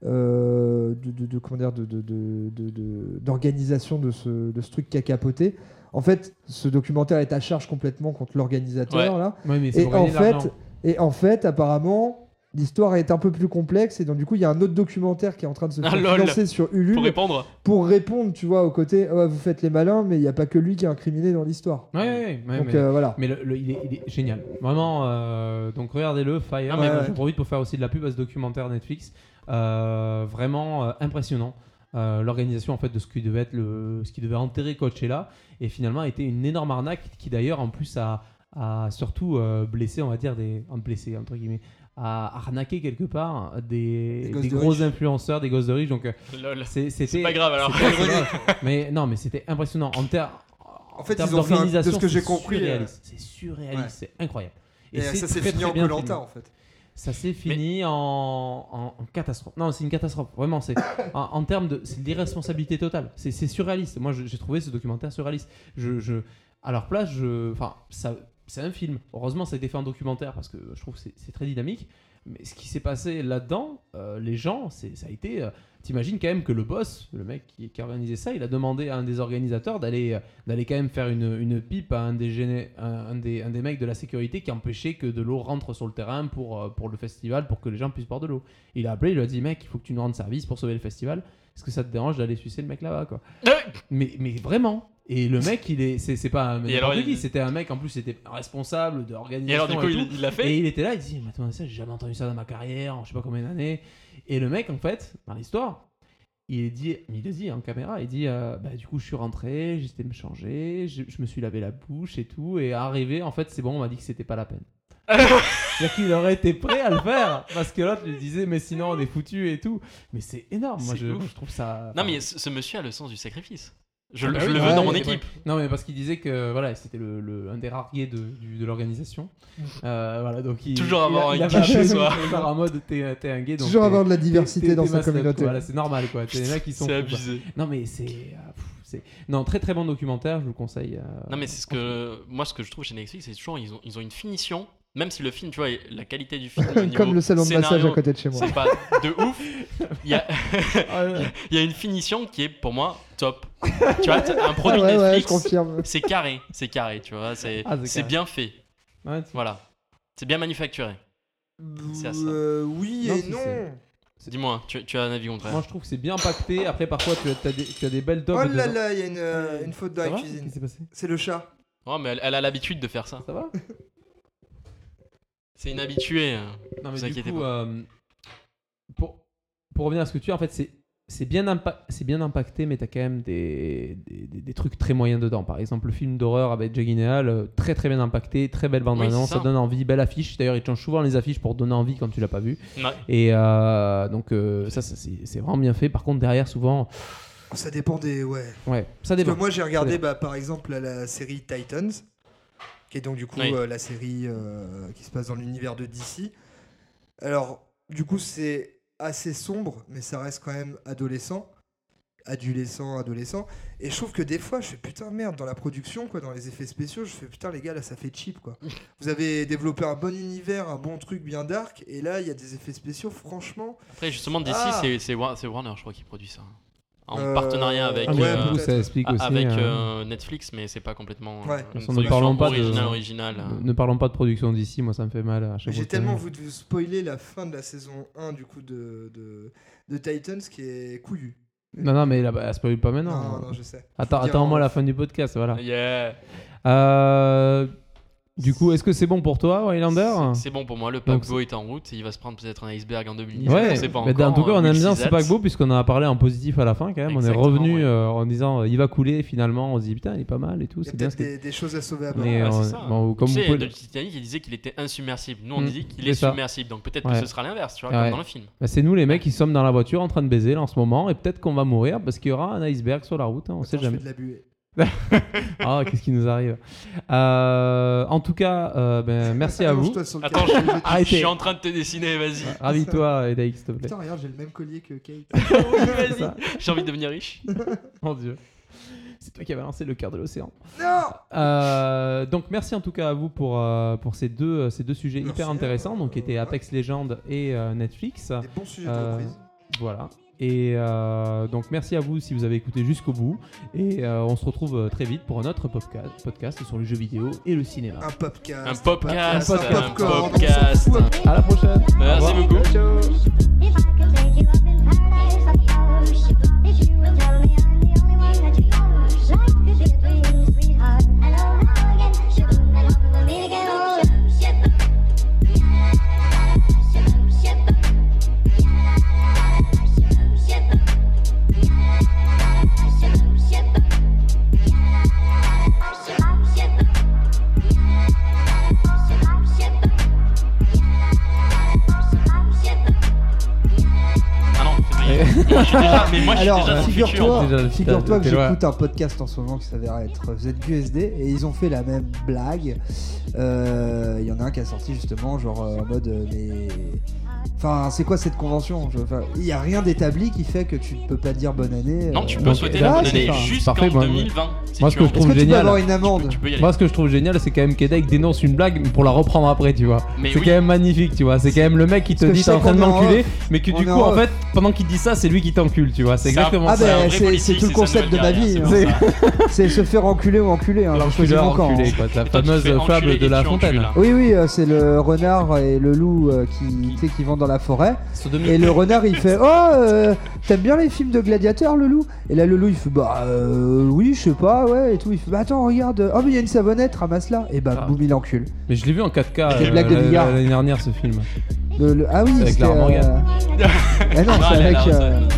[SPEAKER 2] euh, de, de, de- comment dire, de, de, de- de- de- d'organisation de ce, de ce truc qui a capoté. En fait, ce documentaire est à charge complètement contre l'organisateur
[SPEAKER 3] Ouais.
[SPEAKER 2] là.
[SPEAKER 1] Ouais, mais c'est
[SPEAKER 2] Et
[SPEAKER 1] pour
[SPEAKER 2] en
[SPEAKER 1] gagner de l'argent.
[SPEAKER 2] fait, et en fait, apparemment, l'histoire est un peu plus complexe et donc du coup, il y a un autre documentaire qui est en train de se
[SPEAKER 3] Ah,
[SPEAKER 2] faire financer sur Ulule
[SPEAKER 3] Pour répondre.
[SPEAKER 2] pour répondre, tu vois, au côté, vous faites les malins, mais il n'y a pas que lui qui est incriminé dans l'histoire.
[SPEAKER 1] Ouais, ouais, ouais,
[SPEAKER 2] donc
[SPEAKER 1] mais,
[SPEAKER 2] euh, voilà.
[SPEAKER 1] mais le- le- il, est, il est génial. Vraiment, euh, donc regardez-le, Fire.
[SPEAKER 3] Ah, mais
[SPEAKER 1] Euh,
[SPEAKER 2] ouais.
[SPEAKER 1] J'en profite pour faire aussi de la pub à ce documentaire Netflix. Euh, vraiment euh, impressionnant. Euh, L'organisation en fait de ce qui devait être le, ce qui devait enterrer Coachella et finalement a été une énorme arnaque qui d'ailleurs en plus a, a surtout euh, blessé, on va dire des en blessé entre guillemets, a arnaqué quelque part des,
[SPEAKER 5] Des gosses
[SPEAKER 1] des
[SPEAKER 5] de
[SPEAKER 1] gros influenceurs, des gosses de riches. Donc euh, c'était
[SPEAKER 3] pas grave alors.
[SPEAKER 1] mais non, mais c'était impressionnant en termes.
[SPEAKER 5] En fait,
[SPEAKER 1] termes
[SPEAKER 5] ils ont fait un- de ce
[SPEAKER 1] d'organisation,
[SPEAKER 5] que j'ai
[SPEAKER 1] c'est
[SPEAKER 5] compris,
[SPEAKER 1] surréaliste. C'est surréaliste,
[SPEAKER 5] ouais.
[SPEAKER 1] c'est incroyable.
[SPEAKER 5] Et, ça s'est
[SPEAKER 1] très,
[SPEAKER 5] fini
[SPEAKER 1] très
[SPEAKER 5] en
[SPEAKER 1] bien
[SPEAKER 5] Colanta en fait.
[SPEAKER 1] Ça s'est fini en, en- en catastrophe. Non, c'est une catastrophe. Vraiment, c'est en, en termes de, c'est l'irresponsabilité totale. C'est surréaliste. Moi, j'ai trouvé ce documentaire surréaliste. Je, je, à leur place, je, enfin, ça, c'est un film. Heureusement, ça a été fait en documentaire parce que je trouve que c'est- très dynamique. Mais ce qui s'est passé là-dedans, euh, les gens, ça a été. euh, T'imagines quand même que le boss, le mec qui, qui a organisé ça, il a demandé à un des organisateurs d'aller, euh, d'aller quand même faire une, une pipe à un des, géné- un, un des, un des mecs de la sécurité qui empêchait que de l'eau rentre sur le terrain pour, euh, pour le festival, pour que les gens puissent boire de l'eau. Il a appelé, il lui a dit Mec, il faut que tu nous rendes service pour sauver le festival. Est-ce que ça te dérange d'aller sucer le mec là-bas quoi? Mais, mais vraiment et le mec, il est, c'est, c'est pas un
[SPEAKER 3] alors, il-
[SPEAKER 1] c'était un mec en plus, c'était responsable de
[SPEAKER 3] Et alors, du coup,
[SPEAKER 1] et
[SPEAKER 3] il
[SPEAKER 1] tout.
[SPEAKER 3] il l'a fait
[SPEAKER 1] Et il était là, il dit, mais attends, ça, j'ai jamais entendu ça dans ma carrière, en je sais pas combien d'années. Et le mec, en fait, dans l'histoire, il dit, il le dit en caméra, il dit, euh, bah, du coup, je suis rentré, j'étais me changer, je, je me suis lavé la bouche et tout, et arrivé, en fait, c'est bon, on m'a dit que c'était pas la peine. C'est-à-dire qu'il aurait été prêt à le faire, parce que l'autre lui disait, mais sinon, on est foutu et tout. Mais c'est énorme, moi, je, trouve ça.
[SPEAKER 3] Non, mais ce, ce monsieur a le sens du sacrifice. Je,
[SPEAKER 1] Ah
[SPEAKER 3] le-
[SPEAKER 1] bah
[SPEAKER 3] je
[SPEAKER 1] oui,
[SPEAKER 3] le veux
[SPEAKER 2] ouais,
[SPEAKER 3] dans mon
[SPEAKER 2] ouais,
[SPEAKER 3] équipe.
[SPEAKER 1] Non, mais parce qu'il disait que voilà, c'était le, le- un des rares de, du- de l'organisation. Euh, voilà, donc il,
[SPEAKER 3] Toujours
[SPEAKER 1] il
[SPEAKER 3] avoir
[SPEAKER 1] a-
[SPEAKER 3] un gay chez soi.
[SPEAKER 1] en mode t'es un gay. Donc
[SPEAKER 2] Toujours avoir de la diversité dans sa communauté.
[SPEAKER 1] Voilà, c'est normal quoi. T'es mecs qui sont.
[SPEAKER 3] C'est
[SPEAKER 1] quoi.
[SPEAKER 3] abusé.
[SPEAKER 1] Non, mais c'est. pff, c'est- Non, très très bon documentaire, je vous le conseille. euh,
[SPEAKER 3] Non, mais c'est ce que. Moi, ce que je trouve chez Netflix, c'est toujours. Ils ont, ils ont une finition. Même si le film, tu vois, la qualité du film.
[SPEAKER 2] Comme
[SPEAKER 3] niveau
[SPEAKER 2] le salon de massage à côté de chez moi.
[SPEAKER 3] C'est pas de ouf. Il y a,
[SPEAKER 1] ouais.
[SPEAKER 3] il y a une finition qui est pour moi top. tu vois, un produit
[SPEAKER 2] ouais, ouais, je
[SPEAKER 3] Netflix,
[SPEAKER 2] confirme.
[SPEAKER 3] c'est carré, c'est carré, tu vois, c'est
[SPEAKER 1] Ah,
[SPEAKER 3] bien fait.
[SPEAKER 1] Ouais,
[SPEAKER 3] Voilà. C'est bien manufacturé. C'est à ça.
[SPEAKER 5] Euh, oui
[SPEAKER 1] Non,
[SPEAKER 5] et non.
[SPEAKER 1] c'est-
[SPEAKER 3] Dis-moi, tu, tu as un avis contraire.
[SPEAKER 1] Moi, je trouve que c'est bien pacté. Après, parfois, tu as, des, tu as des belles
[SPEAKER 5] Oh
[SPEAKER 1] dobs.
[SPEAKER 5] là là, il y a une, euh, une faute dans la cuisine. C'est le chat.
[SPEAKER 3] Oh, mais elle, elle a l'habitude de faire ça.
[SPEAKER 1] Ça va
[SPEAKER 3] C'est une habituée. euh.
[SPEAKER 1] Non, mais
[SPEAKER 3] Vous
[SPEAKER 1] du
[SPEAKER 3] inquiétez
[SPEAKER 1] coup,
[SPEAKER 3] pas.
[SPEAKER 1] euh, pour, pour revenir à ce que tu as, en fait, c'est c'est bien, impa- c'est bien impacté, mais t'as quand même des, des, des- des trucs très moyens dedans. Par exemple, le film d'horreur avec Gyllenhaal, euh, très très bien impacté, très belle bande
[SPEAKER 3] Oui,
[SPEAKER 1] annonce, ça.
[SPEAKER 3] ça.
[SPEAKER 1] donne envie, belle affiche. D'ailleurs, ils changent souvent les affiches pour donner envie quand tu l'as pas vu.
[SPEAKER 3] Ouais.
[SPEAKER 1] Et euh, donc, euh, ça, ça, c'est c'est vraiment bien fait. Par contre, derrière, souvent,
[SPEAKER 2] Ça dépend des. Ouais.
[SPEAKER 1] ouais, ça
[SPEAKER 2] Parce
[SPEAKER 1] dépend.
[SPEAKER 2] que moi j'ai regardé bah, par exemple la série Titans, qui est donc du coup
[SPEAKER 3] Oui.
[SPEAKER 2] euh, la série euh, qui se passe dans l'univers de DC. Alors du coup c'est assez sombre, mais ça reste quand même adolescent. Adolescent, adolescent. Et je trouve que des fois, je fais putain merde dans la production, quoi, dans les effets spéciaux, je fais putain les gars là ça fait cheap quoi. Vous avez développé un bon univers, un bon truc bien dark, et là il y a des effets spéciaux, franchement.
[SPEAKER 3] Après, justement, DC,
[SPEAKER 2] Ah.
[SPEAKER 3] c'est Warner, je crois, qui produit ça. En
[SPEAKER 2] Euh,
[SPEAKER 3] partenariat avec,
[SPEAKER 1] Ah,
[SPEAKER 2] ouais,
[SPEAKER 3] euh,
[SPEAKER 1] ça explique aussi. euh,
[SPEAKER 3] euh, Netflix, mais c'est pas complètement euh,
[SPEAKER 2] Ouais.
[SPEAKER 3] une
[SPEAKER 1] Ne parlons pas de-
[SPEAKER 3] originale, originale.
[SPEAKER 1] ne ne parlons pas de production d'ici, moi ça me fait mal à chaque
[SPEAKER 2] J'ai tellement voulu vous spoiler la fin de la saison 1 du coup de, de, de Titans qui est couillu.
[SPEAKER 1] Non, non, mais là, bah, spoil pas maintenant.
[SPEAKER 2] Non, non, je sais.
[SPEAKER 1] Attends, attends-moi
[SPEAKER 2] en-
[SPEAKER 1] la fin du podcast, voilà.
[SPEAKER 3] Yeah.
[SPEAKER 1] Euh, du coup, est-ce que c'est bon pour toi, Highlander
[SPEAKER 3] C'est- bon pour moi, le paquebot est en route, il va se prendre peut-être un iceberg en 2010.
[SPEAKER 1] Ouais,
[SPEAKER 3] on sait pas
[SPEAKER 1] mais
[SPEAKER 3] encore,
[SPEAKER 1] en tout cas, on aime bien ce paquebot puisqu'on en a parlé en positif à la fin quand même. on est revenu
[SPEAKER 3] ouais.
[SPEAKER 1] euh, en disant il va couler. Finalement, on se dit putain, il est pas mal et tout.
[SPEAKER 2] Il y a
[SPEAKER 1] C'est bien que.
[SPEAKER 2] des, des choses à sauver à bord.
[SPEAKER 1] Mais,
[SPEAKER 3] Ouais,
[SPEAKER 1] euh,
[SPEAKER 3] ça.
[SPEAKER 1] bon, comme
[SPEAKER 3] tu sais,
[SPEAKER 1] pouvez
[SPEAKER 3] de
[SPEAKER 1] le-
[SPEAKER 3] Titanic, il disait qu'il était insubmersible. Nous, on
[SPEAKER 1] Mm,
[SPEAKER 3] dit qu'il est
[SPEAKER 1] ça.
[SPEAKER 3] submersible. Donc peut-être
[SPEAKER 1] Ouais.
[SPEAKER 3] que ce sera l'inverse, tu vois,
[SPEAKER 1] Ouais.
[SPEAKER 3] comme dans le film.
[SPEAKER 1] Bah, c'est nous les mecs qui sommes dans la voiture en train de baiser là en ce moment et peut-être qu'on va mourir parce qu'il y aura un iceberg sur la route. hein, on sait jamais. Ah, qu'est-ce qui nous arrive? Euh, En tout cas, euh, ben, merci à vous.
[SPEAKER 3] Attends,
[SPEAKER 2] canapé, je
[SPEAKER 3] suis en train de te dessiner, vas-y.
[SPEAKER 1] Ravis-toi, Edaïk, s'il te plaît.
[SPEAKER 2] Putain, regarde, j'ai le même collier que Kate.
[SPEAKER 3] Vas-y. J'ai envie de devenir riche.
[SPEAKER 1] Mon dieu. C'est toi qui as balancé le cœur de l'océan.
[SPEAKER 2] non
[SPEAKER 1] Euh, donc merci en tout cas à vous pour, euh, pour ces, deux, ces deux sujets
[SPEAKER 2] Merci,
[SPEAKER 1] hyper intéressants, donc qui étaient
[SPEAKER 2] ouais.
[SPEAKER 1] Apex Legends et euh, Netflix.
[SPEAKER 2] Des bons sujets de reprise.
[SPEAKER 1] Voilà. Et euh, donc merci à vous si vous avez écouté jusqu'au bout. Et euh, on se retrouve euh, très vite pour un autre podcast, podcast sur le jeu vidéo et le cinéma.
[SPEAKER 2] Un popcast.
[SPEAKER 3] Un popcast,
[SPEAKER 2] un
[SPEAKER 3] un popcast.
[SPEAKER 2] s'en fout.
[SPEAKER 1] À la prochaine.
[SPEAKER 3] Merci beaucoup.
[SPEAKER 1] Ciao.
[SPEAKER 3] déjà, mais moi, je suis
[SPEAKER 2] Alors,
[SPEAKER 3] déjà dans le futur.
[SPEAKER 2] figure-toi
[SPEAKER 1] Déjà,
[SPEAKER 2] figure-toi que
[SPEAKER 1] t'es loin.
[SPEAKER 2] j'écoute un podcast en ce moment qui s'avère être ZQSD et ils ont fait la même blague. Euh, Il y en a un qui a sorti justement, genre euh, en mode euh, mais. Enfin, c'est quoi cette convention? Je- enfin, Il n'y a rien d'établi qui fait que tu ne peux pas dire bonne année.
[SPEAKER 3] Non,
[SPEAKER 2] euh,
[SPEAKER 3] tu peux
[SPEAKER 1] Donc,
[SPEAKER 3] souhaiter
[SPEAKER 1] là,
[SPEAKER 3] la bonne
[SPEAKER 1] c'est
[SPEAKER 3] année jusqu'en
[SPEAKER 1] parfait, moi,
[SPEAKER 3] 2020. si
[SPEAKER 1] moi,
[SPEAKER 3] tu
[SPEAKER 1] ce que je trouve
[SPEAKER 2] tu peux
[SPEAKER 1] génial.
[SPEAKER 2] avoir une amende?
[SPEAKER 3] Tu peux y aller.
[SPEAKER 1] Moi, ce que je trouve génial, c'est quand même qu'Edek dénonce une blague pour la reprendre après, tu vois. C'est
[SPEAKER 3] oui.
[SPEAKER 1] quand même magnifique, tu vois. C'est quand même le mec qui te dit t'es en train de m'enculer, mais que du coup,
[SPEAKER 2] en
[SPEAKER 1] fait, pendant qu'il dit ça, c'est lui qui t'encule, tu vois. C'est exactement
[SPEAKER 2] Ah
[SPEAKER 1] ça.
[SPEAKER 3] C'est un
[SPEAKER 2] ben, c'est- tout le concept de ma vie,
[SPEAKER 1] hein.
[SPEAKER 3] c'est
[SPEAKER 2] se faire enculer ou enculer. Hein,
[SPEAKER 1] quoi. La
[SPEAKER 3] tu
[SPEAKER 1] fameuse
[SPEAKER 3] enculer
[SPEAKER 1] fable de la
[SPEAKER 3] tu
[SPEAKER 1] fontaine.
[SPEAKER 2] Oui, oui, euh, c'est le renard et le loup euh, qui, tu vont dans la forêt.
[SPEAKER 1] Sodomie.
[SPEAKER 2] Et le renard il fait Oh, euh, t'aimes bien les films de gladiateurs, le loup Et là, le loup il fait Bah, euh, oui, je sais pas, ouais, et tout. Il fait Bah, attends, regarde, oh, mais il y a une savonnette, ramasse-la. Et bah,
[SPEAKER 1] Ah.
[SPEAKER 2] boum, il encule.
[SPEAKER 1] Mais je l'ai vu en 4K
[SPEAKER 2] Des
[SPEAKER 1] euh,
[SPEAKER 2] blagues de
[SPEAKER 1] la-
[SPEAKER 2] billard.
[SPEAKER 1] l'année dernière, ce film.
[SPEAKER 2] Le- le- Ah oui,
[SPEAKER 1] C'est avec
[SPEAKER 2] c'était,
[SPEAKER 1] Lara Morgan.
[SPEAKER 2] euh, Ah non,
[SPEAKER 3] Ah,
[SPEAKER 2] c'est
[SPEAKER 3] là,
[SPEAKER 2] avec.
[SPEAKER 3] là,
[SPEAKER 2] euh,
[SPEAKER 3] ça-